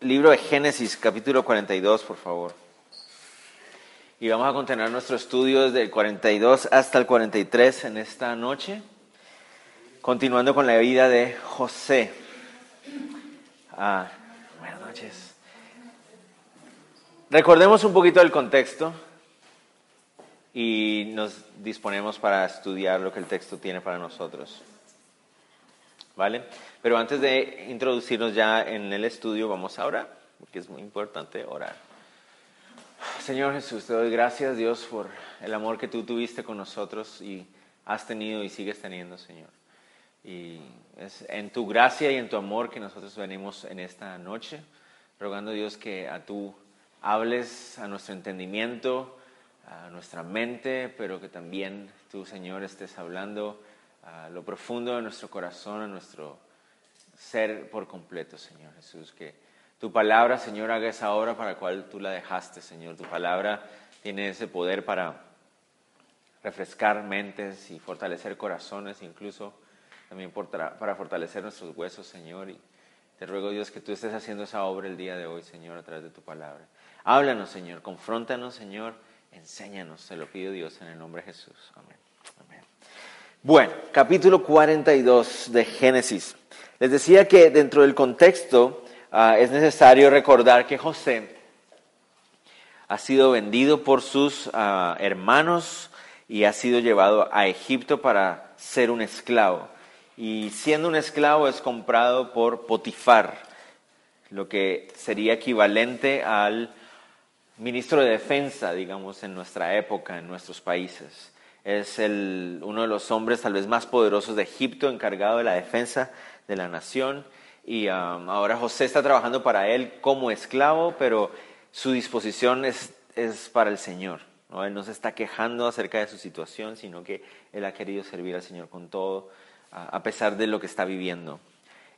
Libro de Génesis, capítulo 42, por favor. Y vamos a continuar nuestro estudio desde el 42 hasta el 43 en esta noche, continuando con la vida de José. Ah, buenas noches. Recordemos un poquito del contexto y nos disponemos para estudiar lo que el texto tiene para nosotros. ¿Vale? Pero antes de introducirnos ya en el estudio, vamos a orar, porque es muy importante orar. Señor Jesús, te doy gracias, Dios, por el amor que tú tuviste con nosotros y has tenido y sigues teniendo, Señor. Y es en tu gracia y en tu amor que nosotros venimos en esta noche, rogando, Dios, que a tú hables a nuestro entendimiento, a nuestra mente, pero que también tú, Señor, estés hablando a lo profundo de nuestro corazón, a nuestro ser por completo, Señor Jesús. Que tu palabra, Señor, haga esa obra para la cual tú la dejaste, Señor. Tu palabra tiene ese poder para refrescar mentes y fortalecer corazones, incluso también para fortalecer nuestros huesos, Señor. Y te ruego, Dios, que tú estés haciendo esa obra el día de hoy, Señor, a través de tu palabra. Háblanos, Señor, confróntanos, Señor, enséñanos, te lo pido, Dios, en el nombre de Jesús. Amén. Bueno, capítulo 42 de Génesis. Les decía que dentro del contexto ah, es necesario recordar que José ha sido vendido por sus ah, hermanos y ha sido llevado a Egipto para ser un esclavo. Y siendo un esclavo es comprado por Potifar, lo que sería equivalente al ministro de defensa, digamos, en nuestra época, en nuestros países es el, uno de los hombres tal vez más poderosos de Egipto, encargado de la defensa de la nación. Y um, ahora José está trabajando para él como esclavo, pero su disposición es, es para el Señor. ¿no? Él no se está quejando acerca de su situación, sino que él ha querido servir al Señor con todo, a pesar de lo que está viviendo.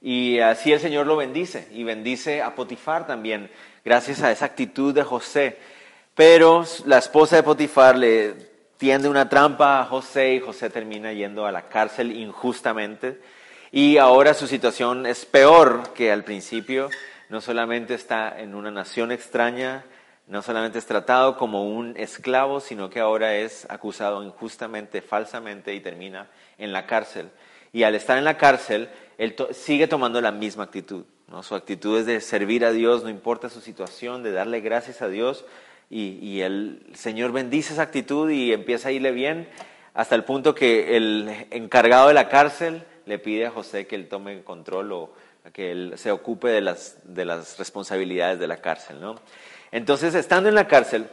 Y así el Señor lo bendice y bendice a Potifar también, gracias a esa actitud de José. Pero la esposa de Potifar le tiende una trampa a José y José termina yendo a la cárcel injustamente. Y ahora su situación es peor que al principio. No solamente está en una nación extraña, no solamente es tratado como un esclavo, sino que ahora es acusado injustamente, falsamente y termina en la cárcel. Y al estar en la cárcel, él sigue tomando la misma actitud. ¿no? Su actitud es de servir a Dios, no importa su situación, de darle gracias a Dios y, el Señor bendice esa actitud y empieza a irle bien hasta el punto que el encargado de la cárcel le pide a José que él tome control o que él se ocupe de las, de las responsabilidades de la cárcel. ¿no? Entonces, estando en la cárcel,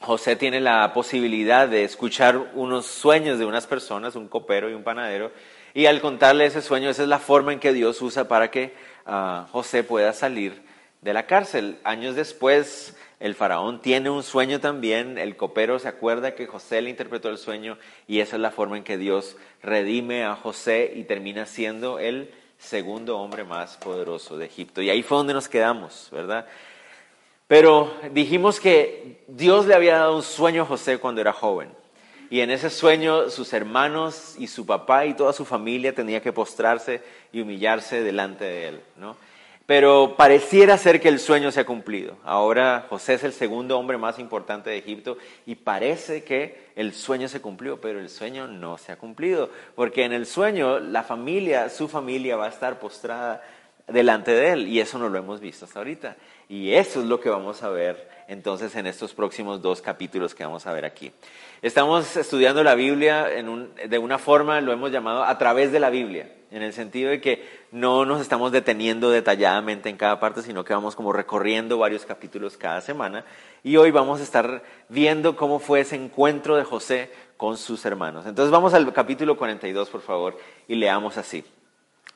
José tiene la posibilidad de escuchar unos sueños de unas personas, un copero y un panadero, y al contarle ese sueño, esa es la forma en que Dios usa para que ah, José pueda salir de la cárcel. Años después, el faraón tiene un sueño también, el copero se acuerda que José le interpretó el sueño y esa es la forma en que Dios redime a José y termina siendo el segundo hombre más poderoso de Egipto. Y ahí fue donde nos quedamos, ¿verdad? Pero dijimos que Dios le había dado un sueño a José cuando era joven. Y en ese sueño sus hermanos y su papá y toda su familia tenía que postrarse y humillarse delante de él, ¿no? Pero pareciera ser que el sueño se ha cumplido. Ahora José es el segundo hombre más importante de Egipto y parece que el sueño se cumplió, pero el sueño no se ha cumplido, porque en el sueño la familia, su familia va a estar postrada delante de él y eso no lo hemos visto hasta ahorita. Y eso es lo que vamos a ver entonces en estos próximos dos capítulos que vamos a ver aquí. Estamos estudiando la Biblia de una forma, lo hemos llamado a través de la Biblia, en el sentido de que no nos estamos deteniendo detalladamente en cada parte, sino que vamos como recorriendo varios capítulos cada semana. Y hoy vamos a estar viendo cómo fue ese encuentro de José con sus hermanos. Entonces vamos al capítulo 42, por favor, y leamos así.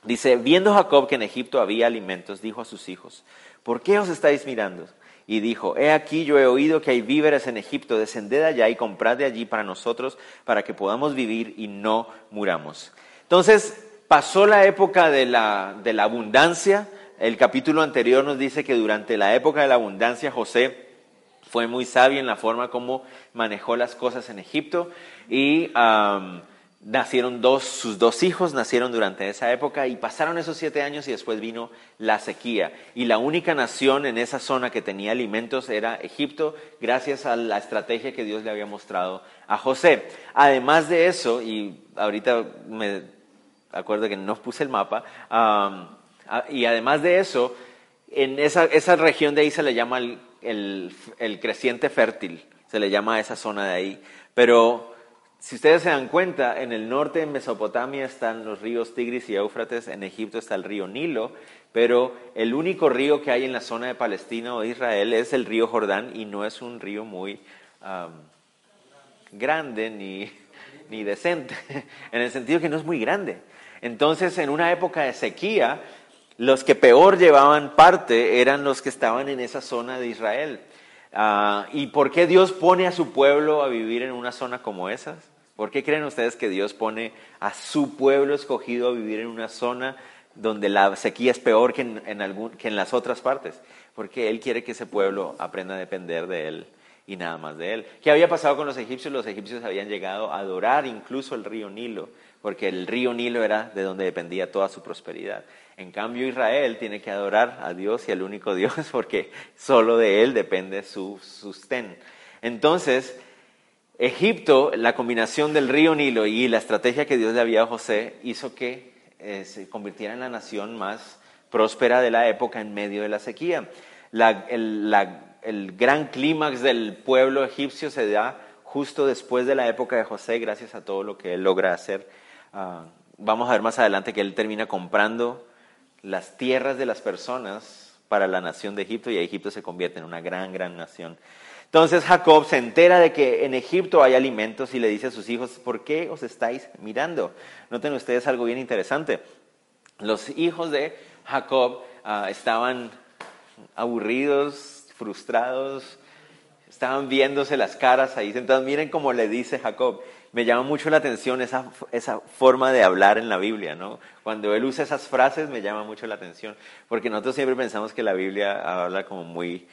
Dice, viendo Jacob que en Egipto había alimentos, dijo a sus hijos, ¿por qué os estáis mirando? Y dijo, he aquí yo he oído que hay víveres en Egipto, descended allá y comprad de allí para nosotros, para que podamos vivir y no muramos. Entonces, pasó la época de la, de la abundancia. El capítulo anterior nos dice que durante la época de la abundancia José fue muy sabio en la forma como manejó las cosas en Egipto y nacieron dos, sus dos hijos nacieron durante esa época y pasaron esos siete años y después vino la sequía. Y la única nación en esa zona que tenía alimentos era Egipto, gracias a la estrategia que Dios le había mostrado a José. Además de eso, y ahorita me acuerdo que no puse el mapa, y además de eso, en esa, esa región de ahí se le llama el el, creciente fértil, se le llama a esa zona de ahí. Pero si ustedes se dan cuenta, en el norte de Mesopotamia están los ríos Tigris y Éufrates, en Egipto está el río Nilo, pero el único río que hay en la zona de Palestina o de Israel es el río Jordán y no es un río muy grande ni, ni decente, en el sentido que no es muy grande. Entonces, en una época de sequía, los que peor llevaban parte eran los que estaban en esa zona de Israel. Ah, ¿Y por qué Dios pone a su pueblo a vivir en una zona como esa? ¿Por qué creen ustedes que Dios pone a su pueblo escogido a vivir en una zona donde la sequía es peor que en, que en las otras partes? Porque Él quiere que ese pueblo aprenda a depender de Él y nada más de Él. ¿Qué había pasado con los egipcios? Los egipcios habían llegado a adorar incluso el río Nilo, porque el río Nilo era de donde dependía toda su prosperidad. En cambio, Israel tiene que adorar a Dios y al único Dios porque solo de Él depende su sustén. Entonces, Egipto, la combinación del río Nilo y la estrategia que Dios le había a José hizo que eh, se convirtiera en la nación más próspera de la época en medio de la sequía. el, gran clímax del pueblo egipcio se da justo después de la época de José, gracias a todo lo que él logra hacer. Ah, vamos a ver más adelante que él termina comprando las tierras de las personas para la nación de Egipto y Egipto se convierte en una gran, gran nación. Entonces Jacob se entera de que en Egipto hay alimentos y le dice a sus hijos, ¿por qué os estáis mirando? Noten ustedes algo bien interesante. Los hijos de Jacob ah, estaban aburridos, frustrados, estaban viéndose las caras ahí sentados. Miren cómo le dice Jacob, me llama mucho la atención esa, esa forma de hablar en la Biblia, ¿no? Cuando él usa esas frases me llama mucho la atención, porque nosotros siempre pensamos que la Biblia habla como muy,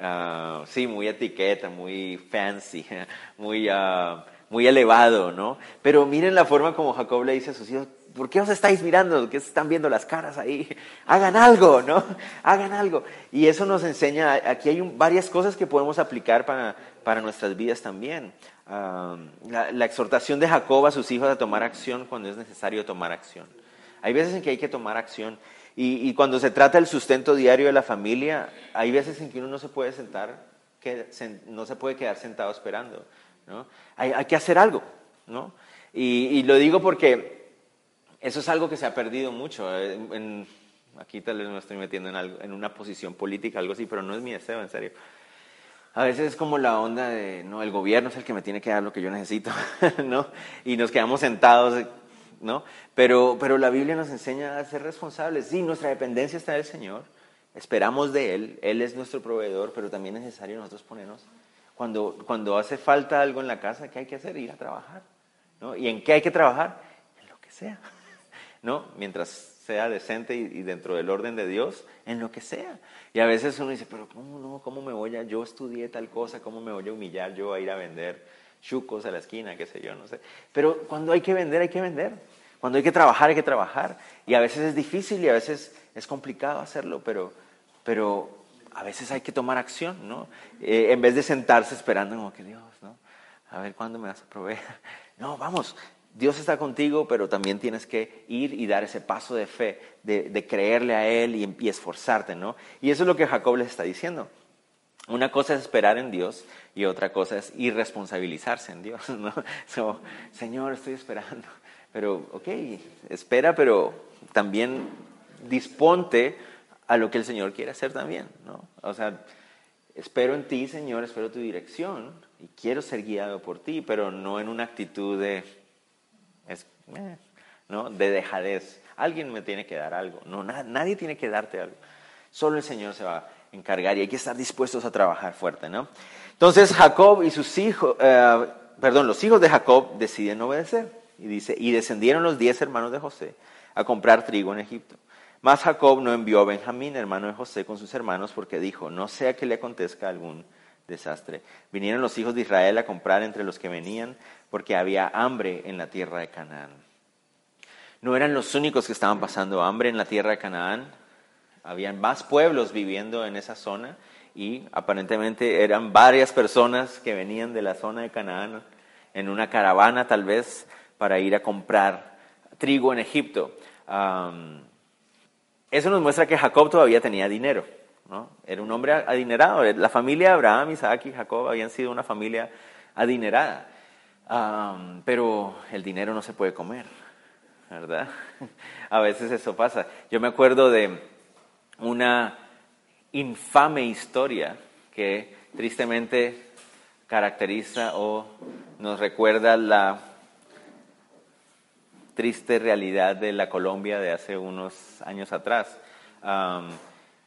uh, sí, muy etiqueta, muy fancy, muy, uh, muy elevado, ¿no? Pero miren la forma como Jacob le dice a sus hijos, ¿por qué os estáis mirando? ¿Qué están viendo las caras ahí? Hagan algo, ¿no? Hagan algo. Y eso nos enseña, aquí hay varias cosas que podemos aplicar para, para nuestras vidas también la, exhortación de Jacob a sus hijos a tomar acción cuando es necesario tomar acción. Hay veces en que hay que tomar acción. Y, cuando se trata del sustento diario de la familia, hay veces en que uno no se puede sentar, que no se puede quedar sentado esperando. ¿no? Hay, hay, que hacer algo. ¿no? Y, lo digo porque eso es algo que se ha perdido mucho. En, aquí tal vez me estoy metiendo en, algo, en una posición política, algo así, pero no es mi deseo, en serio. A veces es como la onda de, no, el gobierno es el que me tiene que dar lo que yo necesito, ¿no? Y nos quedamos sentados, ¿no? Pero, pero la Biblia nos enseña a ser responsables. Sí, nuestra dependencia está del Señor, esperamos de Él, Él es nuestro proveedor, pero también es necesario nosotros ponernos, cuando, cuando hace falta algo en la casa, ¿qué hay que hacer? Ir a trabajar, ¿no? ¿Y en qué hay que trabajar? En lo que sea, ¿no? Mientras sea decente y, dentro del orden de Dios, en lo que sea. Y a veces uno dice, pero ¿cómo no? ¿Cómo me voy a, yo estudié tal cosa, cómo me voy a humillar yo a ir a vender chucos a la esquina, qué sé yo, no sé. Pero cuando hay que vender, hay que vender. Cuando hay que trabajar, hay que trabajar. Y a veces es difícil y a veces es complicado hacerlo, pero, pero a veces hay que tomar acción, ¿no? Eh, en vez de sentarse esperando como que Dios, ¿no? A ver cuándo me vas a proveer. No, vamos, Dios está contigo, pero también tienes que ir y dar ese paso de fe, de, creerle a Él y, esforzarte, ¿no? Y eso es lo que Jacob les está diciendo. Una cosa es esperar en Dios y otra cosa es irresponsabilizarse en Dios, ¿no? Señor, estoy esperando. Pero, ok, espera, pero también disponte a lo que el Señor quiere hacer también, ¿no? O sea, espero en ti, Señor, espero tu dirección y quiero ser guiado por ti, pero no en una actitud de es, eh, ¿no? de dejadez. alguien me tiene que dar algo. No, nadie tiene que darte algo. Solo el Señor se va encargar y hay que estar dispuestos a trabajar fuerte, ¿no? Entonces Jacob y sus hijos, eh, perdón, los hijos de Jacob deciden obedecer. Y dice, y descendieron los diez hermanos de José a comprar trigo en Egipto. Mas Jacob no envió a Benjamín, hermano de José, con sus hermanos, porque dijo, no sea que le acontezca algún desastre. Vinieron los hijos de Israel a comprar entre los que venían, porque había hambre en la tierra de Canaán. No eran los únicos que estaban pasando hambre en la tierra de Canaán. Habían más pueblos viviendo en esa zona y aparentemente eran varias personas que venían de la zona de Canaán en una caravana tal vez para ir a comprar trigo en Egipto. eso nos muestra que Jacob todavía tenía dinero. ¿no? Era un hombre adinerado. La familia de Abraham, Isaac y Jacob habían sido una familia adinerada. pero el dinero no se puede comer, ¿verdad? A veces eso pasa. Yo me acuerdo de una infame historia que tristemente caracteriza o nos recuerda la triste realidad de la Colombia de hace unos años atrás.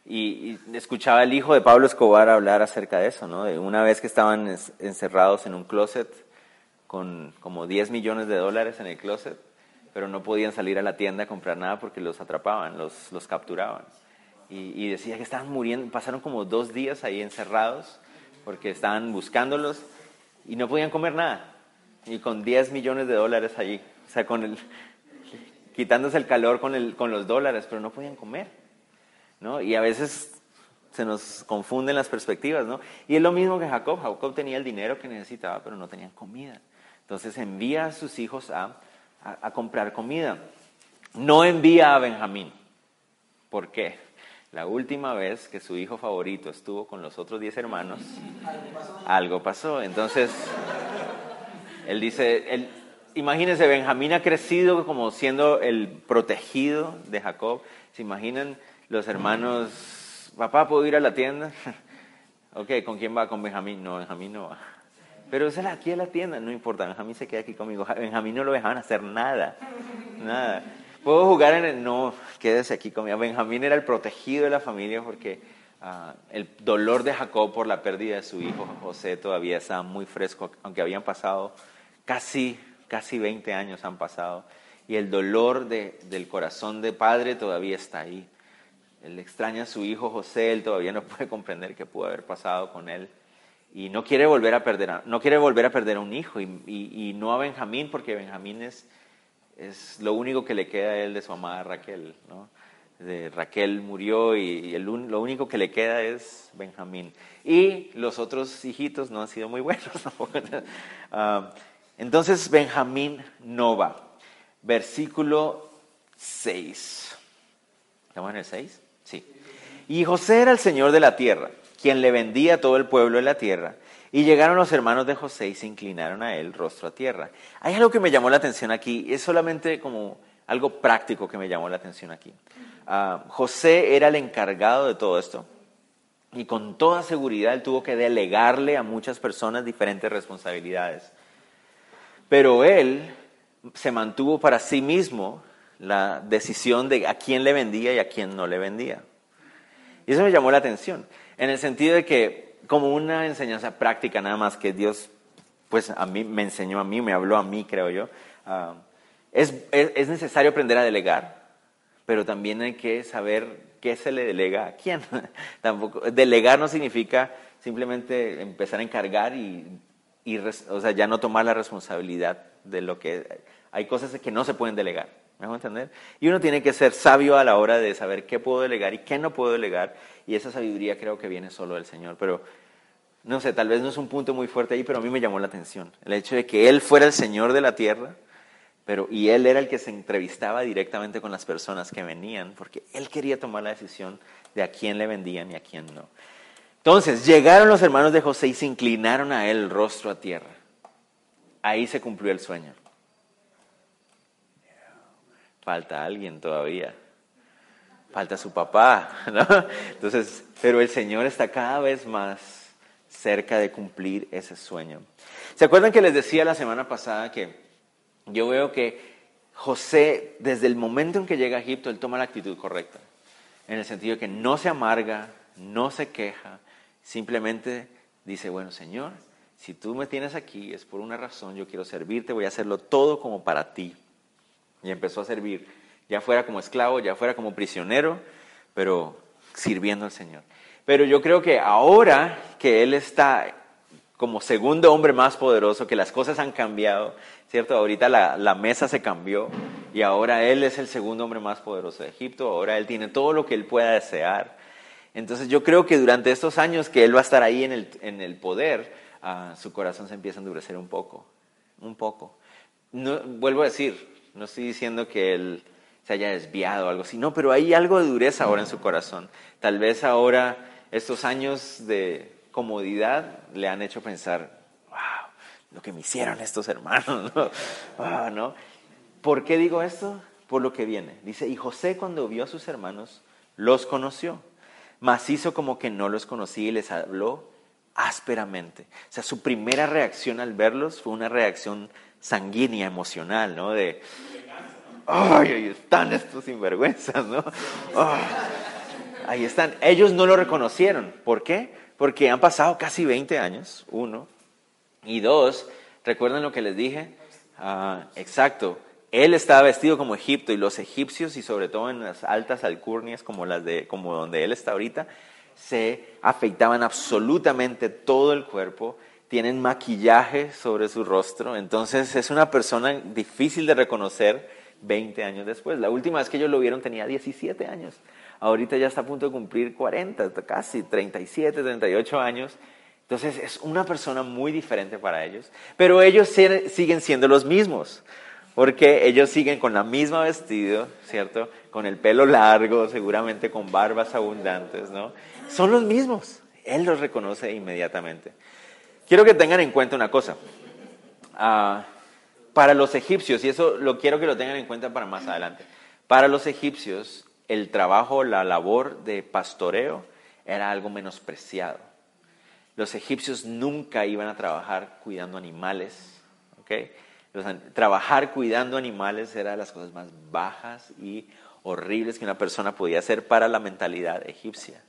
y, escuchaba el hijo de Pablo Escobar hablar acerca de eso, ¿no? De una vez que estaban encerrados en un closet con como 10 millones de dólares en el closet, pero no podían salir a la tienda a comprar nada porque los atrapaban, los, los capturaban. Y, decía que estaban muriendo, pasaron como dos días ahí encerrados porque estaban buscándolos y no podían comer nada. Y con 10 millones de dólares allí, o sea, con quitándose el calor con, con los dólares, pero no podían comer. ¿no? Y a veces se nos confunden las perspectivas, ¿no? Y es lo mismo que Jacob. Jacob tenía el dinero que necesitaba, pero no tenían comida. Entonces envía a sus hijos a, a comprar comida. No envía a Benjamín. ¿Por qué? La última vez que su hijo favorito estuvo con los otros diez hermanos, algo pasó. Entonces, él dice, él, imagínense, Benjamín ha crecido como siendo el protegido de Jacob. ¿Se imaginan los hermanos, papá, ¿puedo ir a la tienda? ok, ¿con quién va? Con Benjamín. No, Benjamín no va. Pero es aquí a la tienda, no importa, Benjamín se queda aquí conmigo. Benjamín no lo dejaban hacer nada, nada. ¿Puedo jugar en el.? No, quédese aquí conmigo. Benjamín era el protegido de la familia porque ah, el dolor de Jacob por la pérdida de su hijo José todavía estaba muy fresco, aunque habían pasado casi, casi 20 años han pasado. Y el dolor del corazón de padre todavía está ahí. Él extraña a su hijo José, él todavía no puede comprender qué pudo haber pasado con él. Y no quiere volver a perder a, no quiere volver a, perder a un hijo. Y, y no a Benjamín, porque Benjamín es es lo único que le queda a él de su amada Raquel. ¿no? De Raquel murió y, lo único que le queda es Benjamín. Y los otros hijitos no han sido muy buenos. Ah, entonces Benjamín no va. Versículo 6. ¿Estamos en el 6? Sí. Y José era el Señor de la tierra, quien le vendía a todo el pueblo de la tierra y llegaron los hermanos de José y se inclinaron a él rostro a tierra. Hay algo que me llamó la atención aquí, es solamente como algo práctico que me llamó la atención aquí. Ah, José era el encargado de todo esto y con toda seguridad él tuvo que delegarle a muchas personas diferentes responsabilidades. Pero él se mantuvo para sí mismo la decisión de a quién le vendía y a quién no le vendía. Y eso me llamó la atención, en el sentido de que como una enseñanza práctica nada más que Dios, pues a mí me enseñó a mí, me habló a mí, creo yo. Es, es, necesario aprender a delegar, pero también hay que saber qué se le delega a quién. Tampoco, delegar no significa simplemente empezar a encargar y, y o sea, ya no tomar la responsabilidad de lo que... Hay cosas que no se pueden delegar. ¿Me hago entender? Y uno tiene que ser sabio a la hora de saber qué puedo delegar y qué no puedo delegar. Y esa sabiduría creo que viene solo del Señor. Pero, no sé, tal vez no es un punto muy fuerte ahí, pero a mí me llamó la atención. El hecho de que Él fuera el Señor de la tierra, pero, y Él era el que se entrevistaba directamente con las personas que venían, porque Él quería tomar la decisión de a quién le vendían y a quién no. Entonces, llegaron los hermanos de José y se inclinaron a Él rostro a tierra. Ahí se cumplió el sueño. Falta alguien todavía. Falta su papá, ¿no? Entonces, pero el Señor está cada vez más cerca de cumplir ese sueño. ¿Se acuerdan que les decía la semana pasada que yo veo que José, desde el momento en que llega a Egipto, él toma la actitud correcta, en el sentido de que no se amarga, no se queja, simplemente dice, bueno, Señor, si tú me tienes aquí es por una razón, yo quiero servirte, voy a hacerlo todo como para ti. Y empezó a servir, ya fuera como esclavo, ya fuera como prisionero, pero sirviendo al Señor. Pero yo creo que ahora que Él está como segundo hombre más poderoso, que las cosas han cambiado, ¿cierto? Ahorita la, la, mesa se cambió y ahora Él es el segundo hombre más poderoso de Egipto, ahora Él tiene todo lo que Él pueda desear. Entonces yo creo que durante estos años que Él va a estar ahí en el, en el poder, uh, su corazón se empieza a endurecer un poco, un poco. No, vuelvo a decir, no estoy diciendo que Él se haya desviado o algo así, no, pero hay algo de dureza ahora en su corazón. Tal vez ahora estos años de comodidad le han hecho pensar, wow, lo que me hicieron estos hermanos, ¿no? Wow, ¿no? ¿Por qué digo esto? Por lo que viene. Dice, y José cuando vio a sus hermanos, los conoció, mas hizo como que no los conocía y les habló ásperamente. O sea, su primera reacción al verlos fue una reacción sanguínea, emocional, ¿no? De, ¡ay, ahí están estos sinvergüenzas, ¿no? Ahí están. Ellos no lo reconocieron. ¿Por qué? Porque han pasado casi 20 años, uno. Y dos, ¿recuerdan lo que les dije? Ah, exacto. Él estaba vestido como Egipto y los egipcios, y sobre todo en las altas alcurnias como, las de, como donde él está ahorita, se afeitaban absolutamente todo el cuerpo, tienen maquillaje sobre su rostro, entonces es una persona difícil de reconocer 20 años después. La última vez que ellos lo vieron tenía 17 años, ahorita ya está a punto de cumplir 40, casi 37, 38 años. Entonces es una persona muy diferente para ellos, pero ellos siguen siendo los mismos, porque ellos siguen con la misma vestido, ¿cierto? Con el pelo largo, seguramente con barbas abundantes, ¿no? son los mismos. Él los reconoce inmediatamente. Quiero que tengan en cuenta una cosa. Ah, para los egipcios, y eso lo quiero que lo tengan en cuenta para más adelante, para los egipcios el trabajo, la labor de pastoreo era algo menospreciado. Los egipcios nunca iban a trabajar cuidando animales. ¿okay? trabajar cuidando animales era de las cosas más bajas y horribles que una persona podía hacer para la mentalidad egipcia.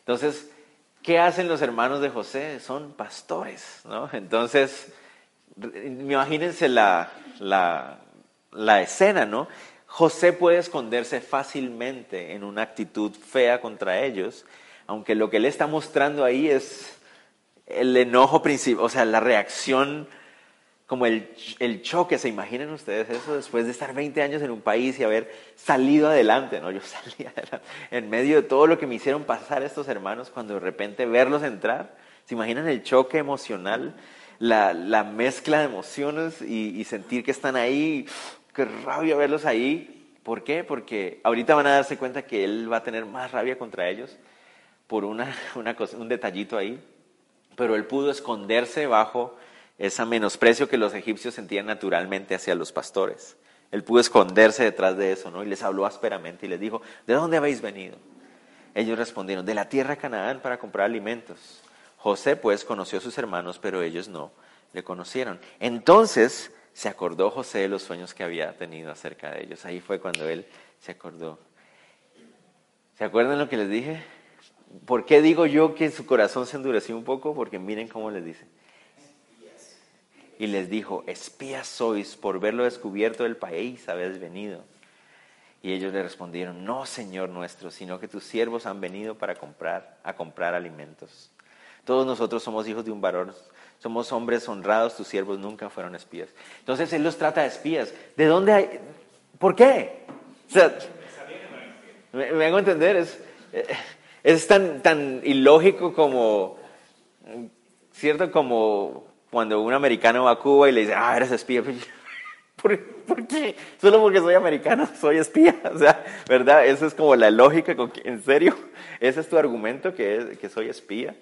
Entonces, ¿qué hacen los hermanos de José? Son pastores, ¿no? Entonces, imagínense la, la, escena, ¿no? José puede esconderse fácilmente en una actitud fea contra ellos, aunque lo que él está mostrando ahí es el enojo principal, o sea, la reacción como el, el, choque, ¿se imaginan ustedes eso después de estar 20 años en un país y haber salido adelante? ¿no? Yo salí adelante en medio de todo lo que me hicieron pasar estos hermanos cuando de repente verlos entrar. ¿Se imaginan el choque emocional, la, la mezcla de emociones y, y, sentir que están ahí? Qué rabia verlos ahí. ¿Por qué? Porque ahorita van a darse cuenta que él va a tener más rabia contra ellos por una, una cosa, un detallito ahí. Pero él pudo esconderse bajo ese menosprecio que los egipcios sentían naturalmente hacia los pastores. Él pudo esconderse detrás de eso, ¿no? Y les habló ásperamente y les dijo, ¿de dónde habéis venido? Ellos respondieron, de la tierra Canaán para comprar alimentos. José pues conoció a sus hermanos, pero ellos no le conocieron. Entonces se acordó José de los sueños que había tenido acerca de ellos. Ahí fue cuando él se acordó. ¿Se acuerdan lo que les dije? ¿Por qué digo yo que su corazón se endureció un poco? Porque miren cómo les dice y les dijo, espías sois, por verlo descubierto del país habéis venido. Y ellos le respondieron, no, Señor nuestro, sino que tus siervos han venido para comprar, a comprar alimentos. Todos nosotros somos hijos de un varón, somos hombres honrados, tus siervos nunca fueron espías. Entonces Él los trata de espías. ¿De dónde hay? ¿Por qué? O sea, me, hago entender, es, es tan, tan ilógico como, ¿cierto? Como cuando un americano va a Cuba y le dice, ah, eres espía. ¿Por, ¿Por, qué? Solo porque soy americano, soy espía. O sea, ¿verdad? Esa es como la lógica. ¿En serio? ¿Ese es tu argumento, que, que soy espía?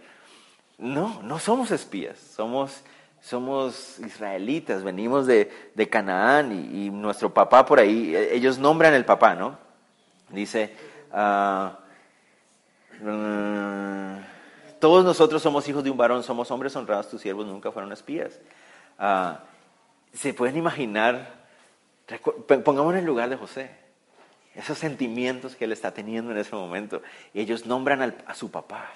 No, no somos espías. Somos, somos israelitas. Venimos de, de Canaán y, nuestro papá por ahí, e, ellos nombran el papá, ¿no? Dice, uh, todos nosotros somos hijos de un varón, somos hombres honrados, tus siervos nunca fueron espías. Ah, ¿Se pueden imaginar Pongamos en el lugar de José, esos sentimientos que él está teniendo en ese momento. Y ellos nombran a su papá.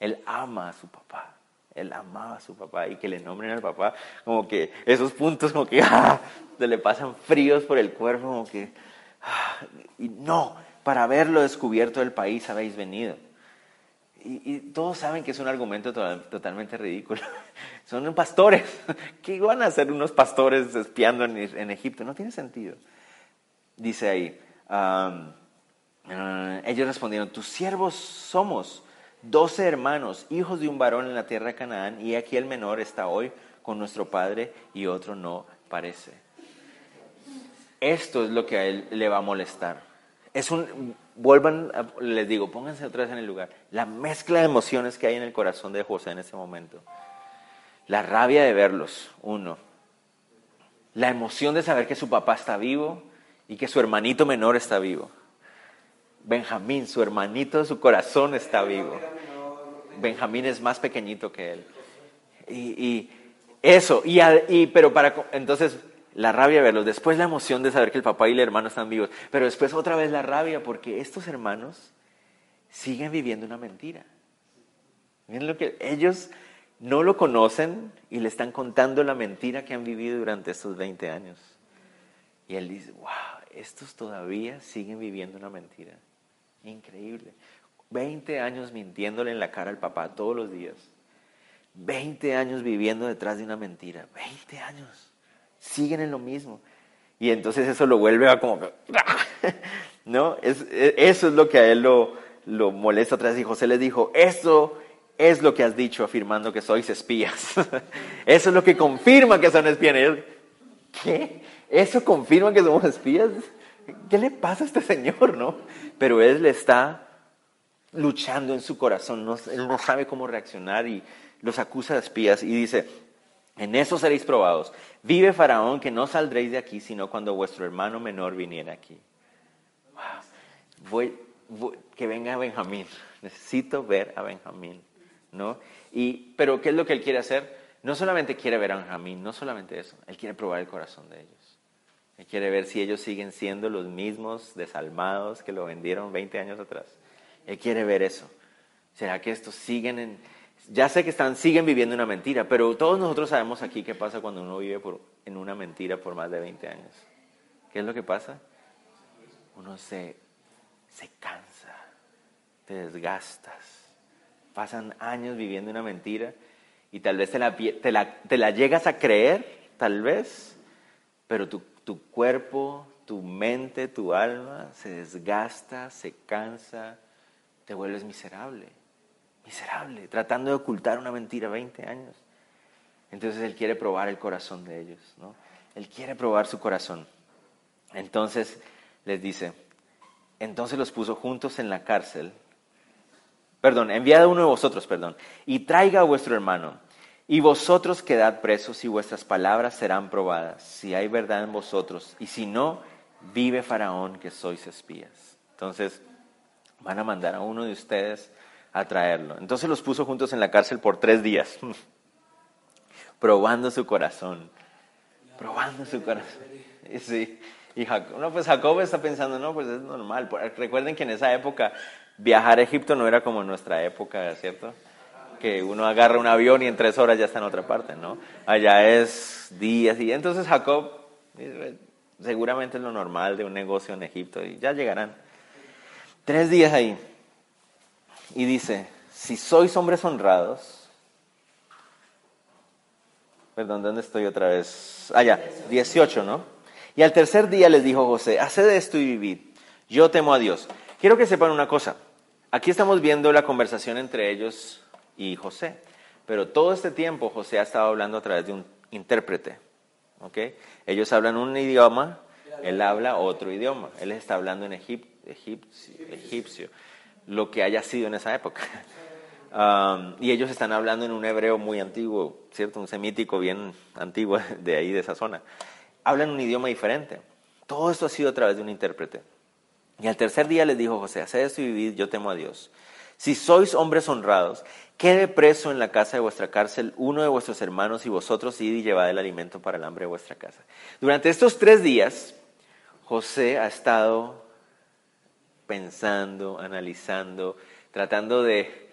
Él ama a su papá. Él amaba a su papá y que le nombren al papá, como que esos puntos como que ¡ah! le pasan fríos por el cuerpo, como que ¡ah! y no, para haberlo descubierto del país habéis venido. Y, todos saben que es un argumento totalmente ridículo. Son pastores. ¿Qué iban a hacer unos pastores espiando en, Egipto? No tiene sentido. Dice ahí, ah, ellos respondieron, tus siervos somos doce hermanos, hijos de un varón en la tierra de Canaán, y aquí el menor está hoy con nuestro padre y otro no parece. Esto es lo que a él le va a molestar. Es un, vuelvan, les digo, pónganse otra vez en el lugar. La mezcla de emociones que hay en el corazón de José en ese momento. La rabia de verlos, uno. La emoción de saber que su papá está vivo y que su hermanito menor está vivo. Benjamín, su hermanito de su corazón está vivo. Benjamín es más pequeñito que él. Y, eso, y, pero para, entonces la rabia verlos, después la emoción de saber que el papá y el hermano están vivos, pero después otra vez la rabia porque estos hermanos siguen viviendo una mentira. Miren lo que ellos no lo conocen y le están contando la mentira que han vivido durante estos 20 años. Y él dice, wow, estos todavía siguen viviendo una mentira. Increíble. 20 años mintiéndole en la cara al papá todos los días. 20 años viviendo detrás de una mentira. 20 años. Siguen en lo mismo. Y entonces eso lo vuelve a como... ¿No? Es, eso es lo que a él lo, lo molesta otra vez. Y José le dijo, esto es lo que has dicho afirmando que sois espías. eso es lo que confirma que son espías. ¿Qué? ¿Eso confirma que somos espías? ¿qué le pasa a este señor, no? Pero él le está luchando en su corazón, no, él no sabe cómo reaccionar y los acusa de espías y dice, en eso seréis probados. Vive Faraón que no saldréis de aquí, sino cuando vuestro hermano menor viniera aquí. Voy, que venga Benjamín. Necesito ver a Benjamín, ¿no? Y, pero ¿qué es lo que él quiere hacer? No solamente quiere ver a Benjamín, no solamente eso, él quiere probar el corazón de ellos. Él quiere ver si ellos siguen siendo los mismos desalmados que lo vendieron 20 años atrás. Él quiere ver eso. ¿Será que estos siguen en... Ya sé que están, siguen viviendo una mentira, pero todos nosotros sabemos aquí qué pasa cuando uno vive por, en una mentira por más de 20 años. ¿Qué es lo que pasa? Uno se, se cansa, te desgastas. Pasan años viviendo una mentira y tal vez te la, te la, te la llegas a creer, tal vez, pero tu tu cuerpo, tu mente, tu alma se desgasta, se cansa, te vuelves miserable, miserable, tratando de ocultar una mentira 20 años. Entonces Él quiere probar el corazón de ellos, ¿no? Él quiere probar su corazón. Entonces les dice, entonces los puso juntos en la cárcel. Perdón, enviad a uno de vosotros, perdón, y traiga a vuestro hermano y vosotros quedad presos y vuestras palabras serán probadas, si hay verdad en vosotros, y si no, vive Faraón que sois espías. Entonces, van a mandar a uno de ustedes a traerlo. Entonces los puso juntos en la cárcel por tres días, probando su corazón, probando su corazón. Sí. Y Jacob, no, pues Jacob está pensando, no, pues es normal. Recuerden que en esa época viajar a Egipto no era como en nuestra época, ¿cierto? que uno agarra un avión y en tres horas ya está en otra parte, ¿no? Allá es días y entonces Jacob seguramente es lo normal de un negocio en Egipto y ya llegarán. Tres días ahí. Y dice, si sois hombres honrados, perdón, ¿dónde estoy otra vez? Ah, 18, ¿no? Y al tercer día les dijo José, haced esto y vivid, yo temo a Dios. Quiero que sepan una cosa, aquí estamos viendo la conversación entre ellos y José. Pero todo este tiempo José ha estado hablando a través de un intérprete. ¿okay? Ellos hablan un idioma, él habla otro idioma. Él está hablando en egipcio, lo que haya sido en esa época. Um, y ellos están hablando en un hebreo muy antiguo, ¿cierto? Un semítico bien antiguo de ahí, de esa zona. Hablan un idioma diferente. Todo esto ha sido a través de un intérprete. Y al tercer día les dijo José, haced esto y vivid, yo temo a Dios. Si sois hombres honrados, quede preso en la casa de vuestra cárcel uno de vuestros hermanos y vosotros id y llevad el alimento para el hambre de vuestra casa. Durante estos tres días, José ha estado pensando, analizando, tratando de,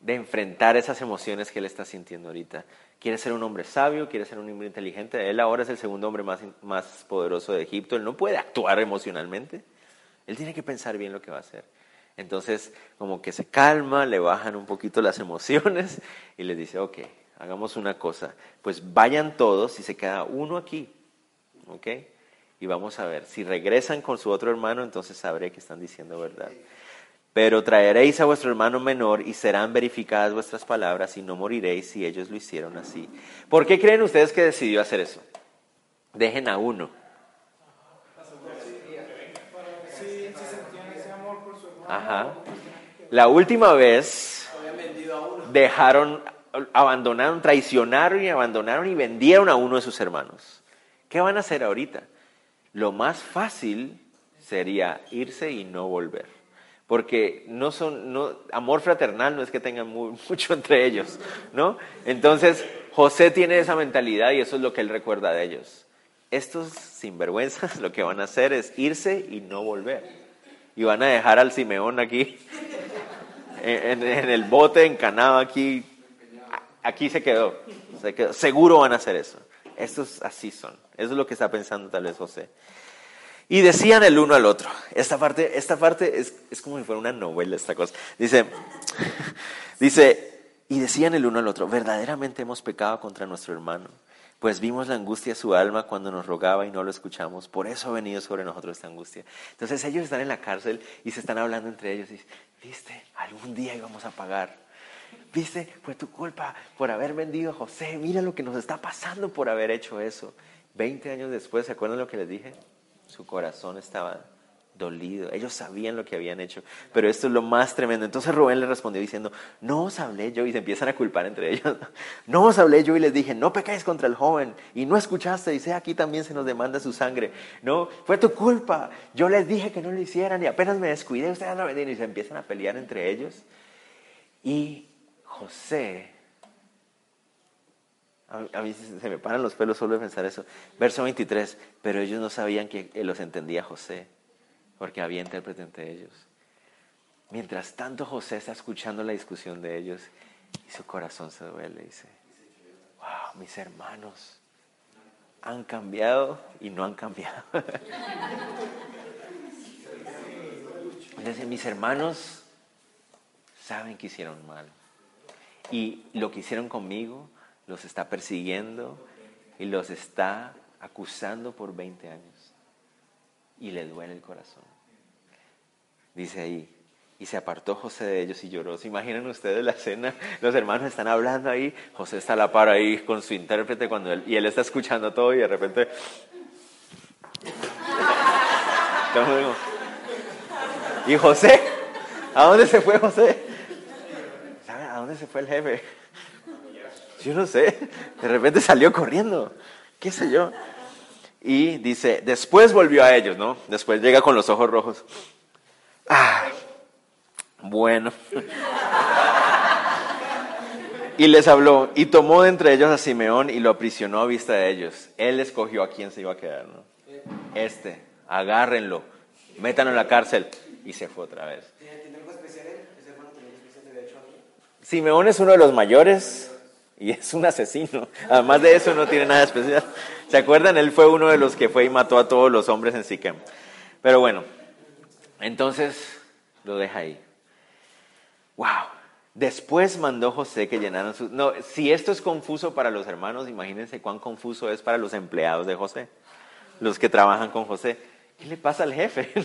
de enfrentar esas emociones que él está sintiendo ahorita. Quiere ser un hombre sabio, quiere ser un hombre inteligente. Él ahora es el segundo hombre más, más poderoso de Egipto. Él no puede actuar emocionalmente. Él tiene que pensar bien lo que va a hacer. Entonces, como que se calma, le bajan un poquito las emociones y les dice, ok, hagamos una cosa. Pues vayan todos y se queda uno aquí. ¿Ok? Y vamos a ver, si regresan con su otro hermano, entonces sabré que están diciendo verdad. Pero traeréis a vuestro hermano menor y serán verificadas vuestras palabras y no moriréis si ellos lo hicieron así. ¿Por qué creen ustedes que decidió hacer eso? Dejen a uno. Ajá. La última vez dejaron, abandonaron, traicionaron y abandonaron y vendieron a uno de sus hermanos. ¿Qué van a hacer ahorita? Lo más fácil sería irse y no volver porque no son, no, amor fraternal no es que tengan mucho entre ellos, ¿no? Entonces, José tiene esa mentalidad y eso es lo que él recuerda de ellos. Estos sinvergüenzas lo que van a hacer es irse y no volver. Y van a dejar al Simeón aquí, en, el bote, encanado aquí. Aquí se quedó, se quedó. Seguro van a hacer eso. Estos así son. Eso es lo que está pensando tal vez José. Y decían el uno al otro. Esta parte, esta parte es, como si fuera una novela, esta cosa. Dice, dice, y decían el uno al otro, verdaderamente hemos pecado contra nuestro hermano, pues vimos la angustia de su alma cuando nos rogaba y no lo escuchamos, por eso ha venido sobre nosotros esta angustia. Entonces ellos están en la cárcel y se están hablando entre ellos y dicen, viste, algún día íbamos a pagar. Viste, fue tu culpa por haber vendido a José, mira lo que nos está pasando por haber hecho eso. Veinte años después, ¿se acuerdan lo que les dije? Su corazón estaba dolido. Ellos sabían lo que habían hecho. Pero esto es lo más tremendo. Entonces Rubén le respondió diciendo, no os hablé yo. Y se empiezan a culpar entre ellos. No os hablé yo y les dije, no pecáis contra el joven. Y no escuchaste. Dice, aquí también se nos demanda su sangre. No, fue tu culpa. Yo les dije que no lo hicieran y apenas me descuidé. Ustedes no vendieron. Y se empiezan a pelear entre ellos. Y José a, mí se me paran los pelos solo de pensar eso. Verso 23, pero ellos no sabían que él los entendía José, porque había intérprete entre ellos. Mientras tanto José está escuchando la discusión de ellos y su corazón se duele. Dice, wow, mis hermanos han cambiado y no han cambiado. Dice, mis hermanos saben que hicieron mal. Y lo que hicieron conmigo los está persiguiendo y los está acusando por 20 años. Y le duele el corazón. Dice ahí, y se apartó José de ellos y lloró. ¿Se imaginan ustedes la escena? Los hermanos están hablando ahí, José está a la par ahí con su intérprete cuando él, y él está escuchando todo y de repente... ¿Y José? ¿A dónde se fue José? ¿Sabe a dónde se fue el jefe? Yo no sé, de repente salió corriendo, qué sé yo. Y dice, después volvió a ellos, ¿no? Después llega con los ojos rojos. Ah, bueno. Y les habló, y tomó de entre ellos a Simeón y lo aprisionó a vista de ellos. Él escogió a quién se iba a quedar, ¿no? Este, agárrenlo, métanlo en la cárcel. Y se fue otra vez. Simeón es uno de los mayores, y es un asesino. Además de eso no tiene nada especial. ¿Se acuerdan? Él fue uno de los que fue y mató a todos los hombres en Siquem. Pero bueno, entonces lo deja ahí. Wow. Después mandó José que llenaran sus... No, si esto es confuso para los hermanos, imagínense cuán confuso es para los empleados de José, los que trabajan con José. ¿Qué le pasa al jefe?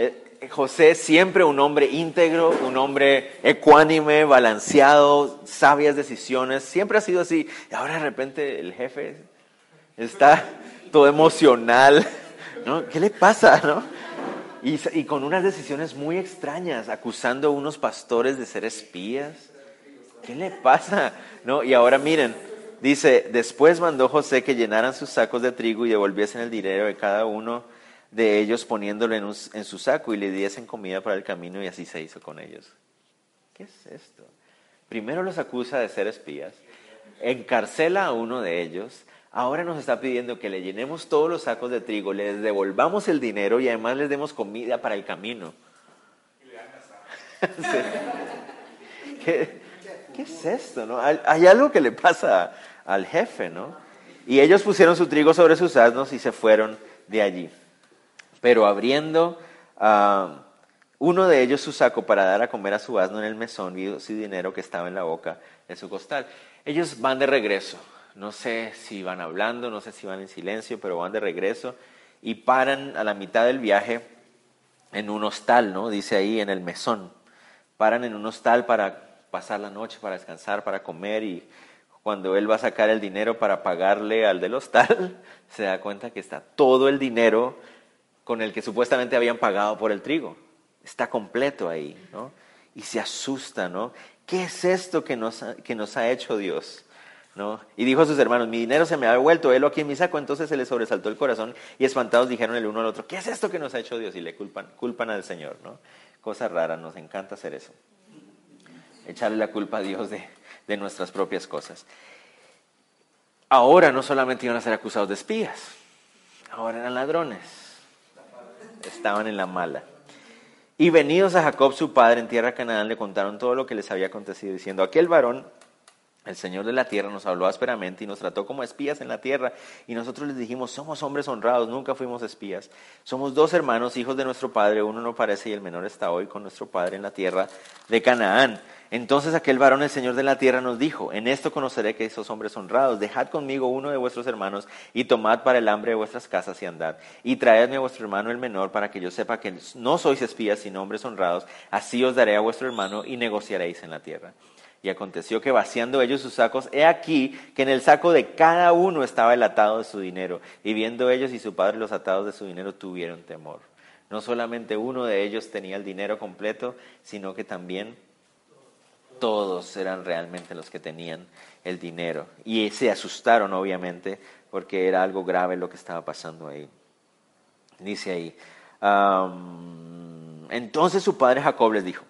Eh, José siempre un hombre íntegro, un hombre ecuánime, balanceado, sabias decisiones, siempre ha sido así. Y ahora de repente el jefe está todo emocional, ¿no? ¿Qué le pasa, no? Y, y con unas decisiones muy extrañas, acusando a unos pastores de ser espías. ¿Qué le pasa? ¿No? Y ahora miren, dice, después mandó José que llenaran sus sacos de trigo y devolviesen el dinero de cada uno de ellos poniéndolo en, su saco y le diesen comida para el camino y así se hizo con ellos. ¿Qué es esto? Primero los acusa de ser espías, encarcela a uno de ellos, ahora nos está pidiendo que le llenemos todos los sacos de trigo, les devolvamos el dinero y además les demos comida para el camino. ¿Qué, es esto? No? Hay, algo que le pasa al jefe, ¿no? Y ellos pusieron su trigo sobre sus asnos y se fueron de allí. Pero abriendo ah, uno de ellos su saco para dar a comer a su asno en el mesón, vio su dinero que estaba en la boca de su costal. Ellos van de regreso. No sé si van hablando, no sé si van en silencio, pero van de regreso y paran a la mitad del viaje en un hostal, ¿no? Dice ahí en el mesón. Paran en un hostal para pasar la noche, para descansar, para comer y cuando él va a sacar el dinero para pagarle al del hostal, se da cuenta que está todo el dinero con el que supuestamente habían pagado por el trigo. Está completo ahí, ¿no? Y se asusta, ¿no? ¿Qué es esto que nos ha, hecho Dios? ¿No? Y dijo a sus hermanos, mi dinero se me ha devuelto, él aquí en mi saco. Entonces se le sobresaltó el corazón y espantados dijeron el uno al otro, ¿qué es esto que nos ha hecho Dios? Y le culpan, al Señor, ¿no? Cosa rara, nos encanta hacer eso. Echarle la culpa a Dios de nuestras propias cosas. Ahora no solamente iban a ser acusados de espías, ahora eran ladrones. Estaban en la mala. Y venidos a Jacob su padre en tierra Canaán le contaron todo lo que les había acontecido, diciendo, aquel varón, el Señor de la tierra, nos habló ásperamente y nos trató como espías en la tierra. Y nosotros les dijimos, somos hombres honrados, nunca fuimos espías. Somos dos hermanos, hijos de nuestro padre, uno no parece y el menor está hoy con nuestro padre en la tierra de Canaán. Entonces aquel varón, el Señor de la tierra, nos dijo, en esto conoceré que esos hombres honrados, dejad conmigo uno de vuestros hermanos y tomad para el hambre de vuestras casas y andad. Y traedme a vuestro hermano el menor para que yo sepa que no sois espías sino hombres honrados, así os daré a vuestro hermano y negociaréis en la tierra. Y aconteció que vaciando ellos sus sacos, he aquí que en el saco de cada uno estaba el atado de su dinero. Y viendo ellos y su padre los atados de su dinero, tuvieron temor. No solamente uno de ellos tenía el dinero completo, sino que también todos eran realmente los que tenían el dinero. Y se asustaron, obviamente, porque era algo grave lo que estaba pasando ahí. Dice ahí, entonces su padre Jacob les dijo,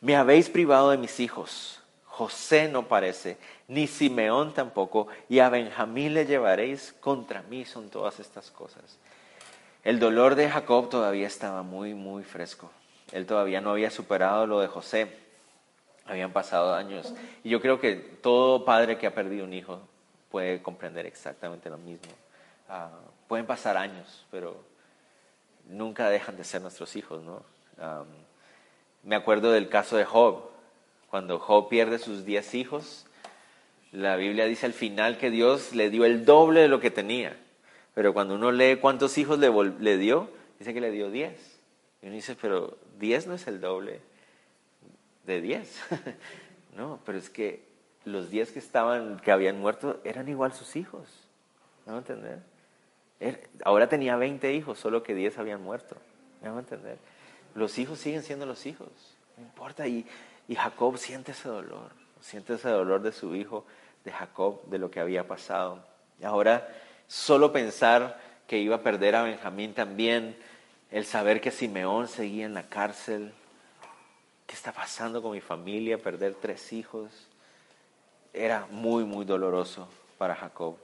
me habéis privado de mis hijos. José no parece, ni Simeón tampoco, y a Benjamín le llevaréis. Contra mí son todas estas cosas. El dolor de Jacob todavía estaba muy, muy fresco. Él todavía no había superado lo de José habían pasado años. Y yo creo que todo padre que ha perdido un hijo puede comprender exactamente lo mismo. Ah, pueden pasar años, pero nunca dejan de ser nuestros hijos, ¿no? me acuerdo del caso de Job. Cuando Job pierde sus diez hijos, la Biblia dice al final que Dios le dio el doble de lo que tenía. Pero cuando uno lee cuántos hijos le, le dio, dice que le dio diez. Y uno dice, pero diez no es el doble de 10. no, pero es que los 10 que estaban, que habían muerto, eran igual sus hijos. ¿Me a entender? Er, ahora tenía 20 hijos, solo que 10 habían muerto. ¿Me a entender? Los hijos siguen siendo los hijos. No importa. Y, y Jacob siente ese dolor. Siente ese dolor de su hijo, de Jacob, de lo que había pasado. Y ahora, solo pensar que iba a perder a Benjamín también, el saber que Simeón seguía en la cárcel, ¿qué está pasando con mi familia? Perder tres hijos. Era muy, muy doloroso para Jacob.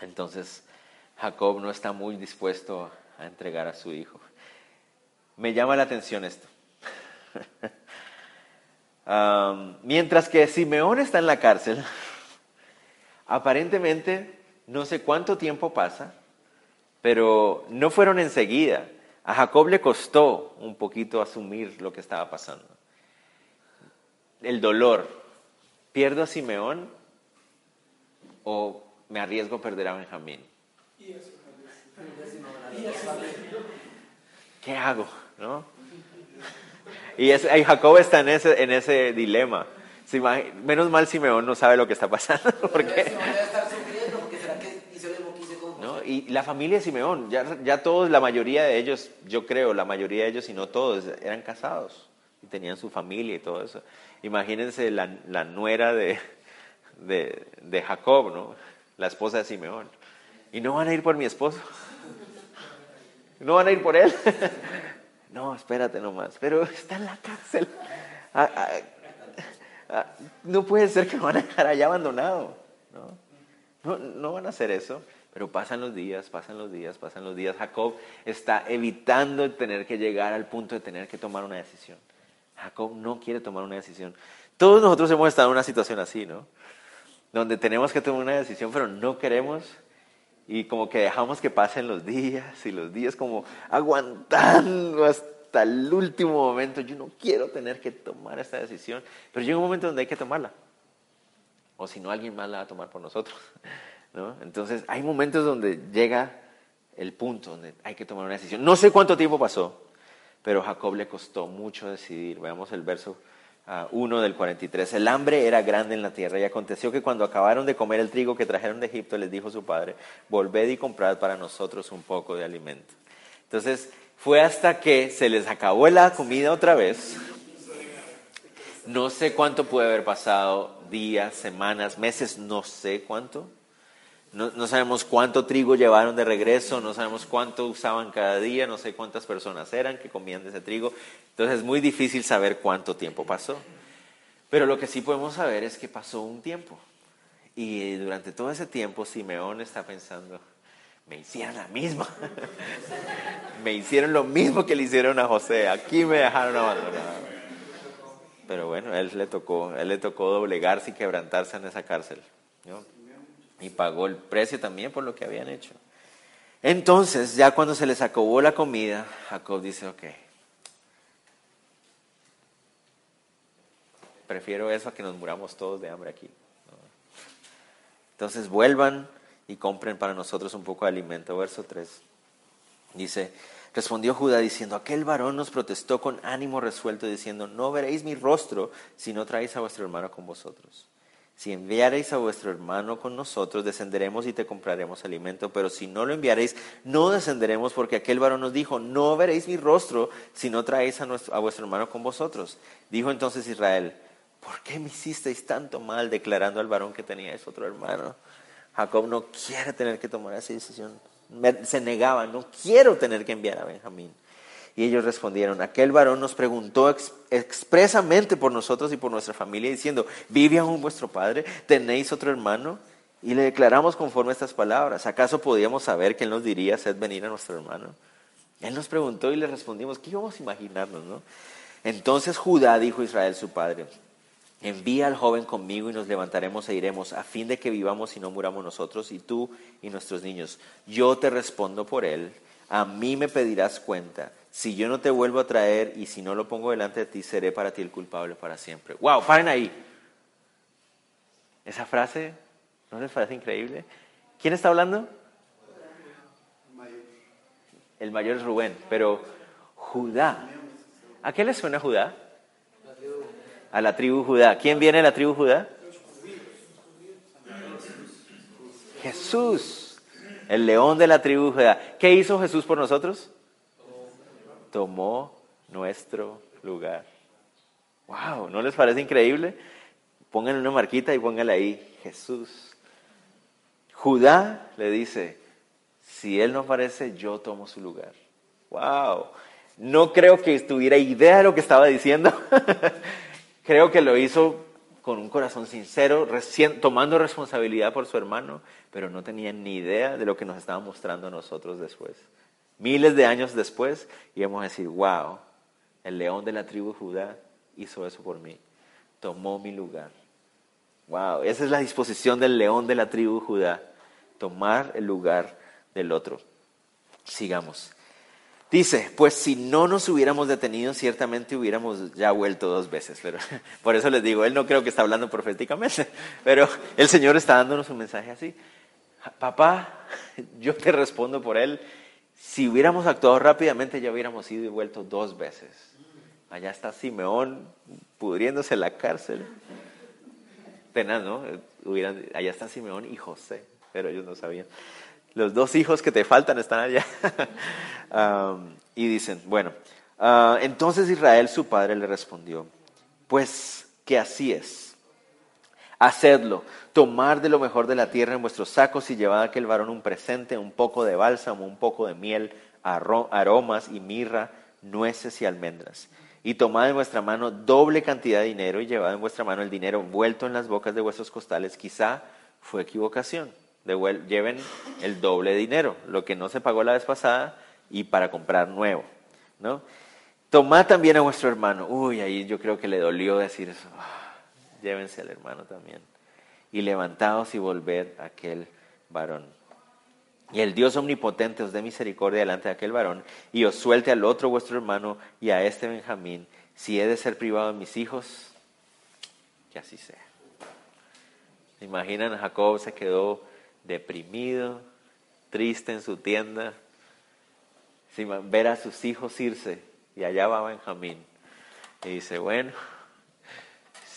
Entonces, Jacob no está muy dispuesto a entregar a su hijo. Me llama la atención esto. mientras que Simeón está en la cárcel, aparentemente no sé cuánto tiempo pasa, pero no fueron enseguida. A Jacob le costó un poquito asumir lo que estaba pasando. El dolor. ¿Pierdo a Simeón o me arriesgo a perder a Benjamín? ¿Qué hago? ¿No? Y, Jacob está en ese, en ese dilema. Menos mal Simeón no sabe lo que está pasando. Porque y la familia de Simeón, ya, ya todos, la mayoría de ellos, yo creo, la mayoría de ellos, y no todos, eran casados y tenían su familia y todo eso. Imagínense la, la nuera de, de, de, Jacob, ¿no? La esposa de Simeón. Y no van a ir por mi esposo. ¿No van a ir por él? no, espérate nomás, pero está en la cárcel. Ah, ah, ah, no puede ser que lo van a dejar allá abandonado. ¿no? No, van a hacer eso. Pero pasan los días, pasan los días, pasan los días. Jacob está evitando tener que llegar al punto de tener que tomar una decisión. Jacob no quiere tomar una decisión. Todos nosotros hemos estado en una situación así, ¿no? Donde tenemos que tomar una decisión, pero no queremos y como que dejamos que pasen los días y los días como aguantando hasta el último momento. Yo no quiero tener que tomar esta decisión, pero llega un momento donde hay que tomarla. O si no, alguien más la va a tomar por nosotros. ¿no? Entonces, hay momentos donde llega el punto donde hay que tomar una decisión. No sé cuánto tiempo pasó, pero a Jacob le costó mucho decidir. Veamos el verso 1 del 43. El hambre era grande en la tierra y aconteció que cuando acabaron de comer el trigo que trajeron de Egipto, les dijo su padre, volved y comprad para nosotros un poco de alimento. Entonces, fue hasta que se les acabó la comida otra vez. No sé cuánto puede haber pasado, días, semanas, meses, no sé cuánto. No, sabemos cuánto trigo llevaron de regreso, no sabemos cuánto usaban cada día, no sé cuántas personas eran que comían de ese trigo. Entonces es muy difícil saber cuánto tiempo pasó. Pero lo que sí podemos saber es que pasó un tiempo. Y durante todo ese tiempo Simeón está pensando, me hicieron la misma. me hicieron lo mismo que le hicieron a José. Aquí me dejaron abandonado. Pero bueno, él le tocó, él le tocó doblegarse y quebrantarse en esa cárcel. ¿no? Y pagó el precio también por lo que habían hecho. Entonces, ya cuando se les acabó la comida, Jacob dice, ok, prefiero eso a que nos muramos todos de hambre aquí. Entonces, vuelvan y compren para nosotros un poco de alimento. Verso 3. Dice, respondió Judá diciendo, aquel varón nos protestó con ánimo resuelto diciendo, no veréis mi rostro si no traéis a vuestro hermano con vosotros. Si enviareis a vuestro hermano con nosotros, descenderemos y te compraremos alimento, pero si no lo enviareis, no descenderemos, porque aquel varón nos dijo, no veréis mi rostro si no traéis a, a vuestro hermano con vosotros. Dijo entonces Israel, ¿por qué me hicisteis tanto mal declarando al varón que teníais otro hermano? Jacob no quiere tener que tomar esa decisión. Se negaba, no quiero tener que enviar a Benjamín. Y ellos respondieron, aquel varón nos preguntó expresamente por nosotros y por nuestra familia, diciendo, ¿vive aún vuestro padre? ¿Tenéis otro hermano? Y le declaramos conforme a estas palabras, ¿acaso podíamos saber que él nos diría, sed venir a nuestro hermano? Él nos preguntó y le respondimos, ¿qué íbamos a imaginarnos? No? Entonces Judá dijo a Israel su padre, envía al joven conmigo y nos levantaremos e iremos, a fin de que vivamos y no muramos nosotros y tú y nuestros niños. Yo te respondo por él, a mí me pedirás cuenta si yo no te vuelvo a traer y si no lo pongo delante de ti, seré para ti el culpable para siempre. ¡Wow! Paren ahí. Esa frase, ¿no les parece increíble? ¿Quién está hablando? El mayor es Rubén, pero Judá. ¿A qué le suena Judá? A la tribu Judá. ¿Quién viene de la tribu Judá? Jesús, el león de la tribu Judá. ¿Qué hizo Jesús por nosotros? Tomó nuestro lugar. ¡Wow! ¿No les parece increíble? Pónganle una marquita y pónganle ahí, Jesús. Judá le dice, si él no aparece, yo tomo su lugar. ¡Wow! No creo que tuviera idea de lo que estaba diciendo. creo que lo hizo con un corazón sincero, tomando responsabilidad por su hermano, pero no tenía ni idea de lo que nos estaba mostrando a nosotros después miles de años después, y a decir, wow, el león de la tribu Judá hizo eso por mí, tomó mi lugar. Wow, esa es la disposición del león de la tribu Judá, tomar el lugar del otro. Sigamos. Dice, pues si no nos hubiéramos detenido, ciertamente hubiéramos ya vuelto dos veces. Pero por eso les digo, él no creo que está hablando proféticamente, pero el Señor está dándonos un mensaje así. Papá, yo te respondo por él si hubiéramos actuado rápidamente ya hubiéramos ido y vuelto dos veces. Allá está Simeón pudriéndose en la cárcel. Pena, ¿no? allá está Simeón y José, pero ellos no sabían. Los dos hijos que te faltan están allá. y dicen, bueno, ah, entonces Israel, su padre, le respondió, pues que así es Hacedlo, tomar de lo mejor de la tierra en vuestros sacos y llevad a aquel varón un presente, un poco de bálsamo, un poco de miel, aromas y mirra, nueces y almendras. Y tomad en vuestra mano doble cantidad de dinero y llevad en vuestra mano el dinero vuelto en las bocas de vuestros costales. Quizá fue equivocación. lleven el doble de dinero, lo que no se pagó la vez pasada y para comprar nuevo. ¿no? Tomad también a vuestro hermano. Uy, ahí yo creo que le dolió decir eso. Llévense al hermano también. Y levantaos y volved a aquel varón. Y el Dios omnipotente os dé misericordia delante de aquel varón y os suelte al otro vuestro hermano y a este Benjamín. Si he de ser privado de mis hijos, que así sea. Imaginan, Jacob se quedó deprimido, triste en su tienda, sin ver a sus hijos irse y allá va Benjamín. Y dice, bueno,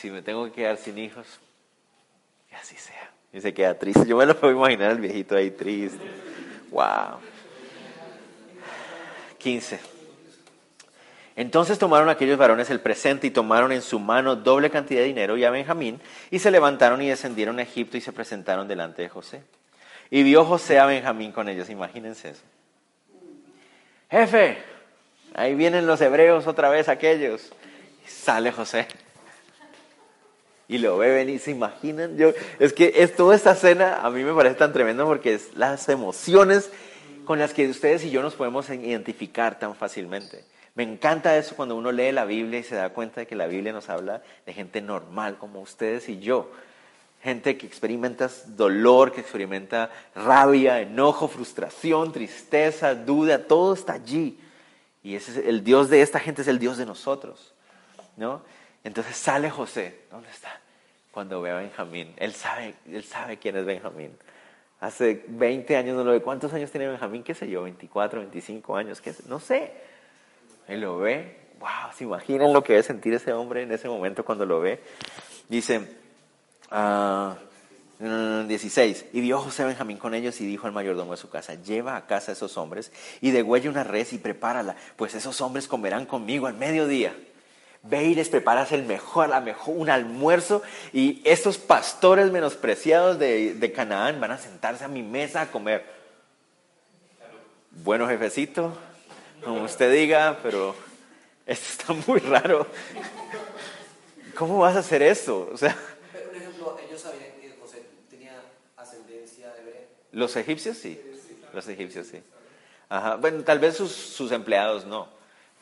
si me tengo que quedar sin hijos, que así sea. Y se queda triste. Yo me lo puedo imaginar el viejito ahí triste. Wow. 15. Entonces tomaron aquellos varones el presente y tomaron en su mano doble cantidad de dinero y a Benjamín y se levantaron y descendieron a Egipto y se presentaron delante de José. Y vio José a Benjamín con ellos, imagínense eso. Jefe, ahí vienen los hebreos otra vez aquellos. Sale José y lo ve venir, se imaginan, yo, es que es toda esta escena a mí me parece tan tremendo porque es las emociones con las que ustedes y yo nos podemos identificar tan fácilmente. Me encanta eso cuando uno lee la Biblia y se da cuenta de que la Biblia nos habla de gente normal como ustedes y yo. Gente que experimenta dolor, que experimenta rabia, enojo, frustración, tristeza, duda, todo está allí. Y es el Dios de esta gente es el Dios de nosotros, ¿no? Entonces sale José, ¿dónde está? Cuando ve a Benjamín. Él sabe, él sabe quién es Benjamín. Hace 20 años no lo ve. ¿Cuántos años tiene Benjamín? ¿Qué sé yo? 24, 25 años. ¿qué No sé. Él lo ve. Wow, ¿se imaginan lo que debe sentir ese hombre en ese momento cuando lo ve? Dice, 16. Ah, y vio José Benjamín con ellos y dijo al mayordomo de su casa, lleva a casa a esos hombres y degüella una res y prepárala, pues esos hombres comerán conmigo al mediodía. Ve y les preparas el mejor, la mejor, un almuerzo y estos pastores menospreciados de, de Canaán van a sentarse a mi mesa a comer. Bueno, jefecito, como usted diga, pero esto está muy raro. ¿Cómo vas a hacer eso? O sea, por ejemplo, ellos sabían que José tenía ascendencia hebrea. Los egipcios sí, los egipcios sí. Ajá. Bueno, tal vez sus, sus empleados no.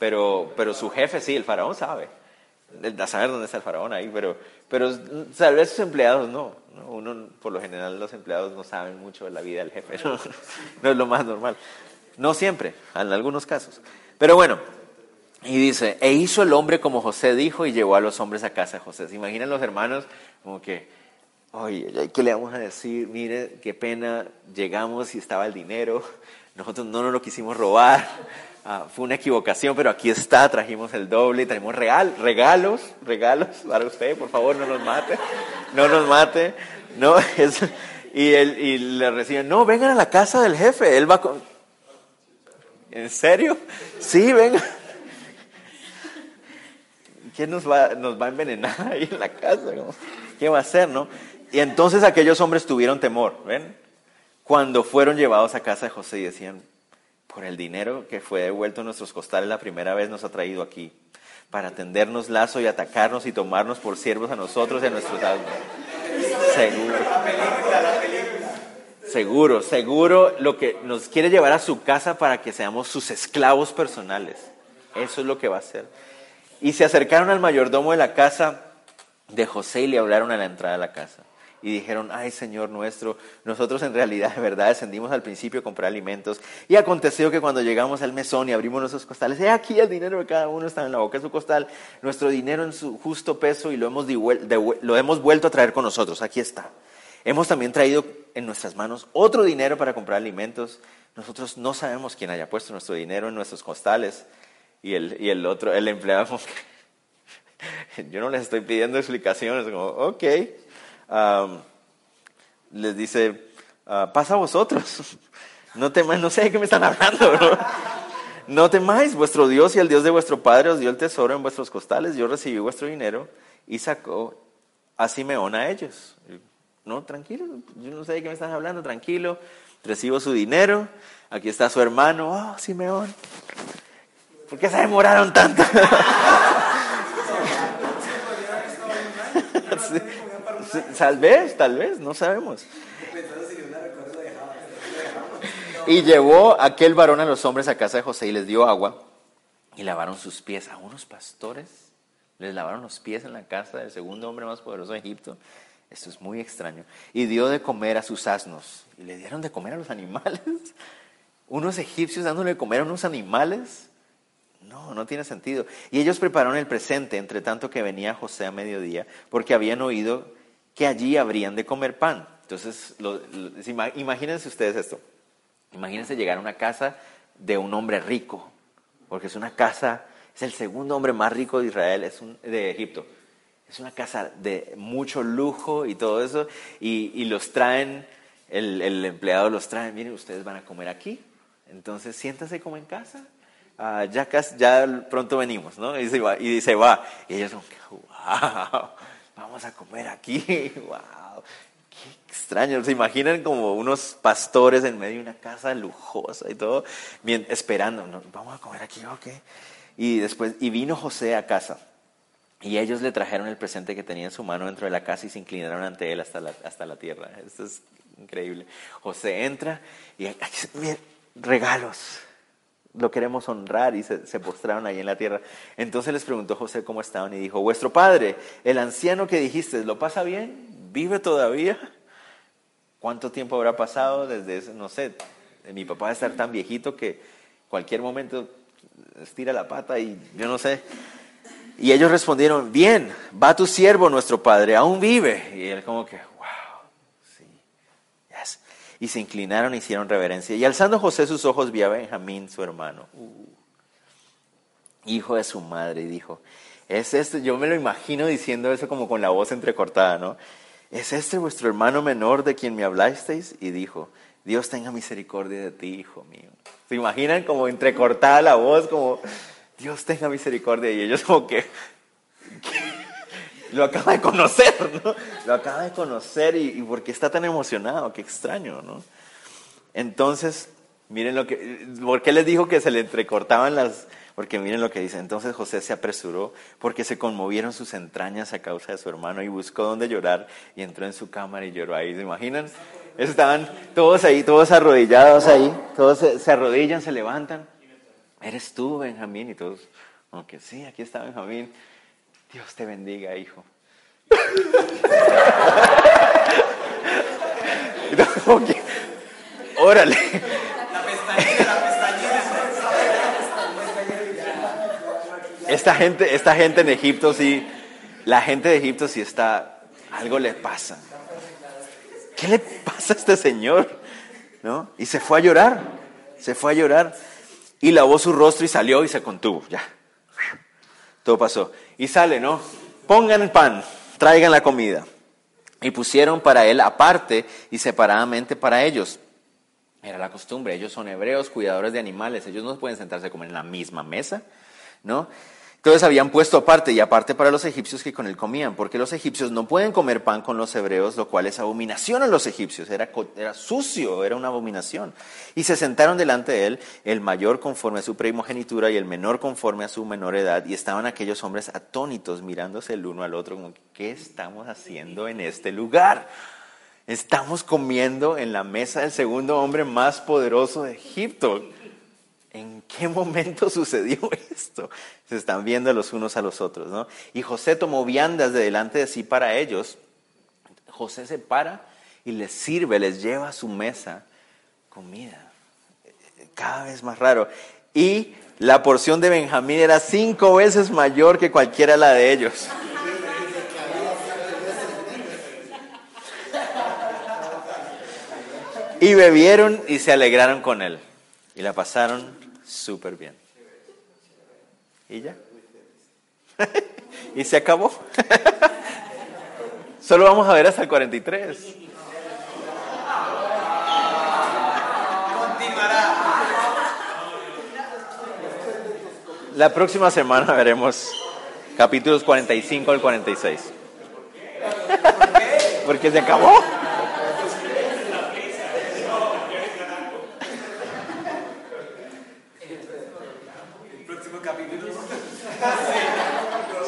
Pero, pero su jefe sí, el faraón sabe. A saber dónde está el faraón ahí, pero, pero tal vez sus empleados no, Uno, por lo general, los empleados no saben mucho de la vida del jefe. No, no es lo más normal. No siempre, en algunos casos. Pero bueno, y dice, e hizo el hombre como José dijo y llevó a los hombres a casa de José. ¿Se imaginan los hermanos como que, oye, ¿qué le vamos a decir? Mire, qué pena, llegamos y estaba el dinero, nosotros no nos lo quisimos robar. Ah, fue una equivocación, pero aquí está, trajimos el doble, traemos regal, regalos, regalos para usted, por favor, no nos mate, no nos mate, no, y, él, y le reciben, no, vengan a la casa del jefe, él va con... ¿En serio? Sí, venga. ¿Quién nos va, nos va a envenenar ahí en la casa? ¿Qué va a hacer, no? Y entonces aquellos hombres tuvieron temor, ¿ven? Cuando fueron llevados a casa de José y decían, por el dinero que fue devuelto en nuestros costales la primera vez nos ha traído aquí, para tendernos lazo y atacarnos y tomarnos por siervos a nosotros y a nuestros almas. Seguro. Seguro, seguro lo que nos quiere llevar a su casa para que seamos sus esclavos personales. Eso es lo que va a hacer. Y se acercaron al mayordomo de la casa de José y le hablaron a la entrada de la casa y dijeron, ay Señor nuestro, nosotros en realidad de verdad descendimos al principio a comprar alimentos y aconteció que cuando llegamos al mesón y abrimos nuestros costales, he aquí el dinero de cada uno está en la boca de su costal, nuestro dinero en su justo peso y lo hemos, lo hemos vuelto a traer con nosotros, aquí está. Hemos también traído en nuestras manos otro dinero para comprar alimentos. Nosotros no sabemos quién haya puesto nuestro dinero en nuestros costales. Y el, y el otro, el empleado, yo no les estoy pidiendo explicaciones, como, ok, les dice, ah, pasa a vosotros. No temáis, no sé de qué me están hablando. ¿no? no temáis, vuestro Dios y el Dios de vuestro Padre os dio el tesoro en vuestros costales. Yo recibí vuestro dinero y sacó a Simeón a ellos. No, tranquilo, yo no sé de qué me están hablando, tranquilo. recibo su dinero, aquí está su hermano, oh, Simeón. ¿Por qué se demoraron tanto? Tal vez, tal vez, no sabemos. Y llevó aquel varón a los hombres a casa de José y les dio agua y lavaron sus pies. A unos pastores les lavaron los pies en la casa del segundo hombre más poderoso de Egipto. Esto es muy extraño. Y dio de comer a sus asnos. Y le dieron de comer a los animales. Unos egipcios dándole de comer a unos animales. No, no tiene sentido. Y ellos prepararon el presente, entre tanto que venía José a mediodía, porque habían oído que allí habrían de comer pan. Entonces, imagínense ustedes esto. Imagínense llegar a una casa de un hombre rico, porque es una casa, es el segundo hombre más rico de Israel, es de Egipto. Es una casa de mucho lujo y todo eso, y, los traen, el, empleado los trae, miren, ustedes van a comer aquí, entonces siéntase como en casa, uh, ya, ya pronto venimos, ¿no? Y se va, y va, y ellos como, wow, vamos a comer aquí, wow, qué extraño, se imaginan como unos pastores en medio de una casa lujosa y todo, bien, esperando, vamos a comer aquí, ok. Y después, y vino José a casa. Y ellos le trajeron el presente que tenía en su mano dentro de la casa y se inclinaron ante él hasta la, hasta la tierra. Esto es increíble. José entra y regalos. Lo queremos honrar y se, postraron ahí en la tierra. Entonces les preguntó José cómo estaban y dijo, vuestro padre, el anciano que dijiste, ¿lo pasa bien? ¿Vive todavía? ¿Cuánto tiempo habrá pasado desde ese, no sé, mi papá va a estar tan viejito que cualquier momento estira la pata y yo no sé. Y ellos respondieron, bien, va tu siervo, nuestro padre, aún vive. Y él como que. Y se inclinaron y hicieron reverencia. Y alzando José sus ojos, vio a Benjamín, su hermano, uh, hijo de su madre, y dijo, es este, yo me lo imagino diciendo eso como con la voz entrecortada, ¿no? ¿Es este vuestro hermano menor de quien me hablasteis? Y dijo, Dios tenga misericordia de ti, hijo mío. ¿Se imaginan como entrecortada la voz, como Dios tenga misericordia? Y ellos como que, lo acaba de conocer, ¿no? Lo acaba de conocer y, y por qué está tan emocionado, qué extraño, ¿no? Entonces, miren lo que, ¿por qué les dijo que se le entrecortaban las, porque miren lo que dice, entonces José se apresuró porque se conmovieron sus entrañas a causa de su hermano y buscó donde llorar y entró en su cámara y lloró ahí. ¿Se imaginan? Estaban todos ahí, todos arrodillados ahí, todos se, arrodillan, se levantan. Eres tú, Benjamín, y todos, aunque sí, aquí está Benjamín. Dios te bendiga, hijo. órale. La la. Esta gente, esta gente en Egipto sí, la gente de Egipto sí está, algo le pasa. ¿qué le pasa a este señor? ¿No? Y se fue a llorar, se fue a llorar y lavó su rostro y salió y se contuvo, ya. Todo pasó. Y sale, ¿no? Pongan el pan, traigan la comida. Y pusieron para él aparte y separadamente para ellos. Era la costumbre, ellos son hebreos, cuidadores de animales, ellos no pueden sentarse a comer en la misma mesa, ¿no? Entonces habían puesto aparte y aparte para los egipcios que con él comían, porque los egipcios no pueden comer pan con los hebreos, lo cual es abominación a los egipcios, era, era sucio, era una abominación. Y se sentaron delante de él, el mayor conforme a su primogenitura y el menor conforme a su menor edad, y estaban aquellos hombres atónitos mirándose el uno al otro, como, ¿qué estamos haciendo en este lugar? Estamos comiendo en la mesa del segundo hombre más poderoso de Egipto. ¿En qué momento sucedió esto? Se están viendo los unos a los otros, ¿no? Y José tomó viandas de delante de sí para ellos. José se para y les sirve, les lleva a su mesa comida. Cada vez más raro. Y la porción de Benjamín era cinco veces mayor que cualquiera la de ellos. Y bebieron y se alegraron con él. Y la pasaron súper bien. ¿Y ya? y se acabó. Solo vamos a ver hasta el 43. La próxima semana veremos capítulos 45 al 46. Porque se acabó.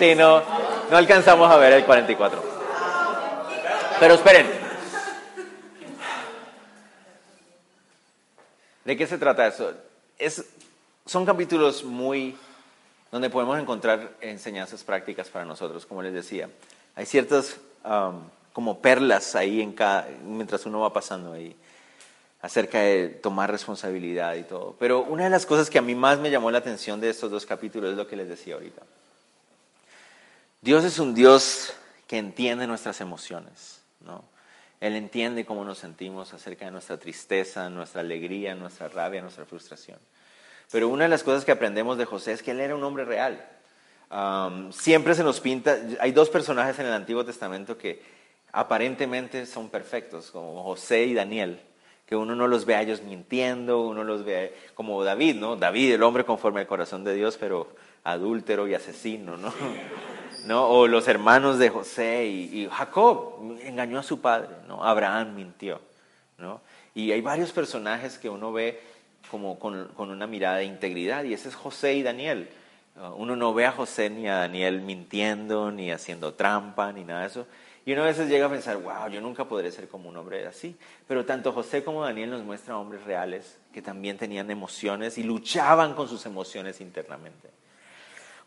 No, no alcanzamos a ver el 44. Pero esperen. ¿De qué se trata eso? Es, son capítulos muy donde podemos encontrar enseñanzas prácticas para nosotros, como les decía. Hay ciertas um, como perlas ahí en cada, mientras uno va pasando ahí acerca de tomar responsabilidad y todo. Pero una de las cosas que a mí más me llamó la atención de estos dos capítulos es lo que les decía ahorita. Dios es un Dios que entiende nuestras emociones, ¿no? Él entiende cómo nos sentimos acerca de nuestra tristeza, nuestra alegría, nuestra rabia, nuestra frustración. Pero una de las cosas que aprendemos de José es que él era un hombre real. siempre se nos pinta, hay dos personajes en el Antiguo Testamento que aparentemente son perfectos, como José y Daniel que uno no los ve a ellos mintiendo, uno los ve como David, ¿no? David, el hombre conforme al corazón de Dios, pero adúltero y asesino, ¿no? ¿No? O los hermanos de José y, Jacob engañó a su padre, ¿no? Abraham mintió, ¿no? Y hay varios personajes que uno ve como con, con una mirada de integridad y ese es José y Daniel. Uno no ve a José ni a Daniel mintiendo, ni haciendo trampa, ni nada de eso, y uno a veces llega a pensar, wow, yo nunca podré ser como un hombre así. Pero tanto José como Daniel nos muestran hombres reales que también tenían emociones y luchaban con sus emociones internamente.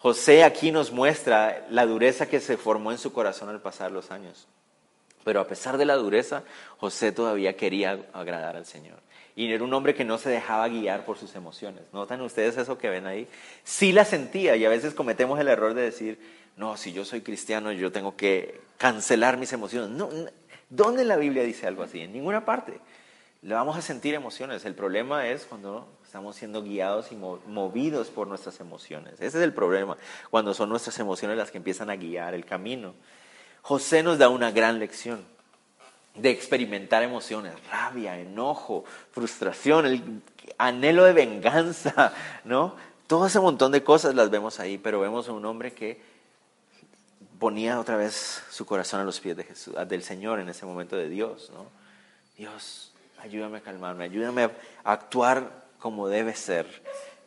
José aquí nos muestra la dureza que se formó en su corazón al pasar los años. Pero a pesar de la dureza, José todavía quería agradar al Señor. Y era un hombre que no se dejaba guiar por sus emociones. ¿Notan ustedes eso que ven ahí? Sí la sentía y a veces cometemos el error de decir, no, si yo soy cristiano yo tengo que cancelar mis emociones. No, ¿Dónde la Biblia dice algo así? En ninguna parte. Le vamos a sentir emociones. El problema es cuando estamos siendo guiados y movidos por nuestras emociones. Ese es el problema, cuando son nuestras emociones las que empiezan a guiar el camino. José nos da una gran lección de experimentar emociones, rabia, enojo, frustración, el anhelo de venganza, ¿no? Todo ese montón de cosas las vemos ahí, pero vemos a un hombre que ponía otra vez su corazón a los pies de Jesús, del Señor en ese momento de Dios, ¿no? Dios, ayúdame a calmarme, ayúdame a actuar como debe ser,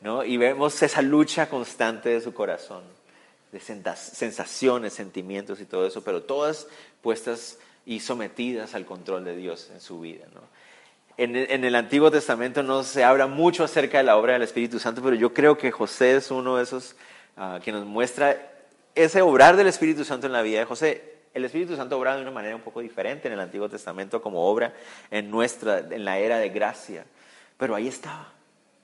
¿no? Y vemos esa lucha constante de su corazón, de sensaciones, sentimientos y todo eso, pero todas puestas y sometidas al control de Dios en su vida, ¿no? En el, Antiguo Testamento no se habla mucho acerca de la obra del Espíritu Santo, pero yo creo que José es uno de esos ah, que nos muestra ese obrar del Espíritu Santo en la vida de José. El Espíritu Santo obra de una manera un poco diferente en el Antiguo Testamento como obra en nuestra, en la era de gracia. Pero ahí estaba,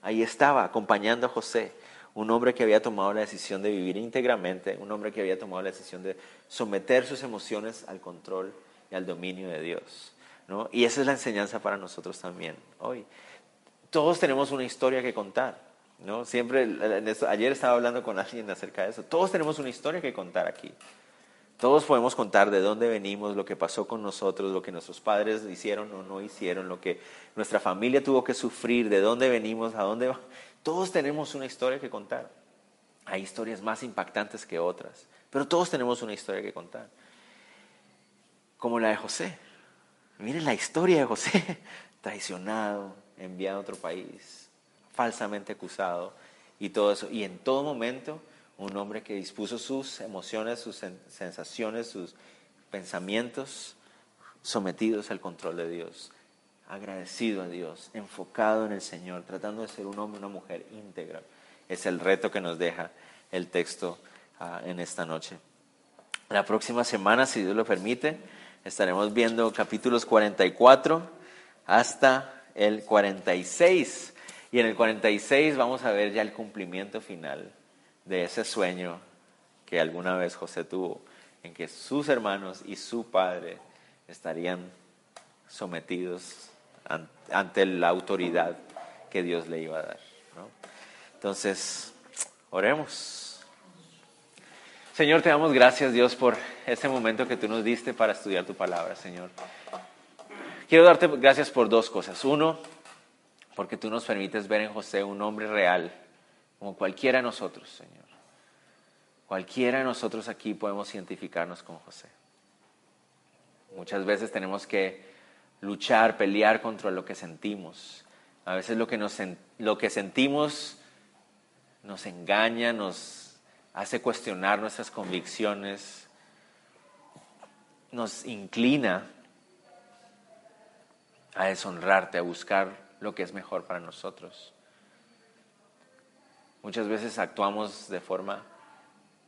ahí estaba acompañando a José, un hombre que había tomado la decisión de vivir íntegramente, un hombre que había tomado la decisión de someter sus emociones al control y al dominio de Dios. ¿no? Y esa es la enseñanza para nosotros también hoy. Todos tenemos una historia que contar. ¿no? Siempre, ayer estaba hablando con alguien acerca de eso. Todos tenemos una historia que contar aquí. Todos podemos contar de dónde venimos, lo que pasó con nosotros, lo que nuestros padres hicieron o no hicieron, lo que nuestra familia tuvo que sufrir, de dónde venimos, a dónde vamos. Todos tenemos una historia que contar. Hay historias más impactantes que otras, pero todos tenemos una historia que contar. Como la de José. Miren la historia de José. Traicionado, enviado a otro país, falsamente acusado y todo eso. Y en todo momento, un hombre que dispuso sus emociones, sus sensaciones, sus pensamientos sometidos al control de Dios, agradecido a Dios, enfocado en el Señor, tratando de ser un hombre, una mujer íntegra. Es el reto que nos deja el texto ah, en esta noche. La próxima semana, si Dios lo permite, estaremos viendo capítulos 44 hasta el 46 y en el 46 vamos a ver ya el cumplimiento final de ese sueño que alguna vez José tuvo, en que sus hermanos y su padre estarían sometidos ante la autoridad que Dios le iba a dar. Entonces, oremos. Señor, te damos gracias, Dios, por este momento que tú nos diste para estudiar tu palabra, Señor. Quiero darte gracias por dos cosas. Uno, porque tú nos permites ver en José un hombre real, como cualquiera de nosotros, Señor. Cualquiera de nosotros aquí podemos identificarnos con José. Muchas veces tenemos que luchar, pelear contra lo que sentimos. A veces lo que, nos, lo que sentimos nos engaña, nos hace cuestionar nuestras convicciones, nos inclina a deshonrarte, a buscar lo que es mejor para nosotros. Muchas veces actuamos de forma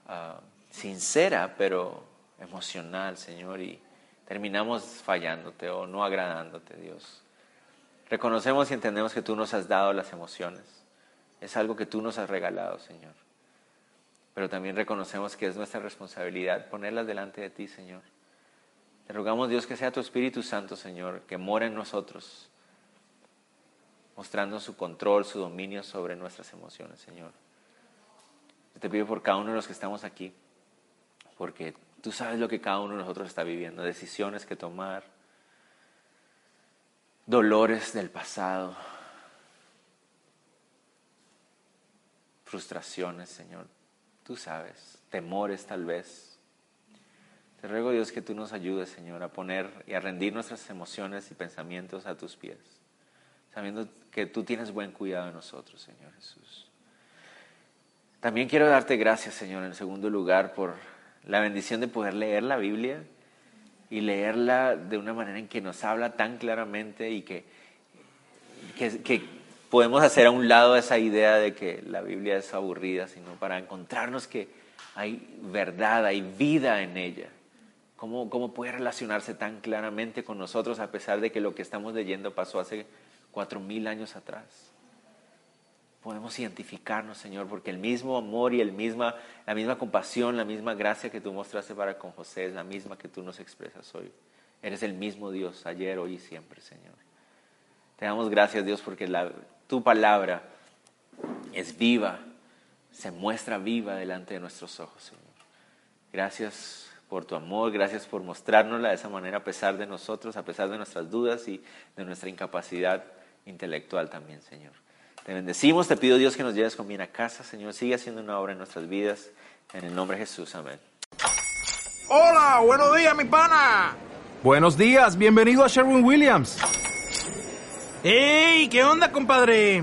ah, sincera, pero emocional, Señor, y terminamos fallándote o no agradándote, Dios. Reconocemos y entendemos que tú nos has dado las emociones. Es algo que tú nos has regalado, Señor. Pero también reconocemos que es nuestra responsabilidad ponerlas delante de ti, Señor. Te rogamos, Dios, que sea tu Espíritu Santo, Señor, que mora en nosotros, mostrando su control, su dominio sobre nuestras emociones, Señor. te pido por cada uno de los que estamos aquí, porque tú sabes lo que cada uno de nosotros está viviendo, decisiones que tomar, dolores del pasado, frustraciones, Señor. Tú sabes, temores tal vez. Te ruego, Dios, que tú nos ayudes, Señor, a poner y a rendir nuestras emociones y pensamientos a tus pies, sabiendo que tú tienes buen cuidado de nosotros, Señor Jesús. También quiero darte gracias, Señor, en segundo lugar, por la bendición de poder leer la Biblia y leerla de una manera en que nos habla tan claramente y que, que, podemos hacer a un lado esa idea de que la Biblia es aburrida, sino para encontrarnos que hay verdad, hay vida en ella. ¿Cómo, ¿Cómo puede relacionarse tan claramente con nosotros a pesar de que lo que estamos leyendo pasó hace cuatro mil años atrás? podemos identificarnos, Señor, porque el mismo amor y el misma, la misma compasión, la misma gracia que tú mostraste para con José es la misma que tú nos expresas hoy. Eres el mismo Dios, ayer, hoy y siempre, Señor. Te damos gracias, Dios, porque la, tu palabra es viva, se muestra viva delante de nuestros ojos, Señor. Gracias por tu amor, gracias por mostrárnosla de esa manera a pesar de nosotros, a pesar de nuestras dudas y de nuestra incapacidad intelectual también, Señor. Te bendecimos, te pido Dios que nos lleves con bien a casa, Señor. Sigue haciendo una obra en nuestras vidas. En el nombre de Jesús, amén. Hola, buenos días, mi pana. Buenos días, bienvenido a Sherwin Williams. ¡Ey! ¿Qué onda, compadre?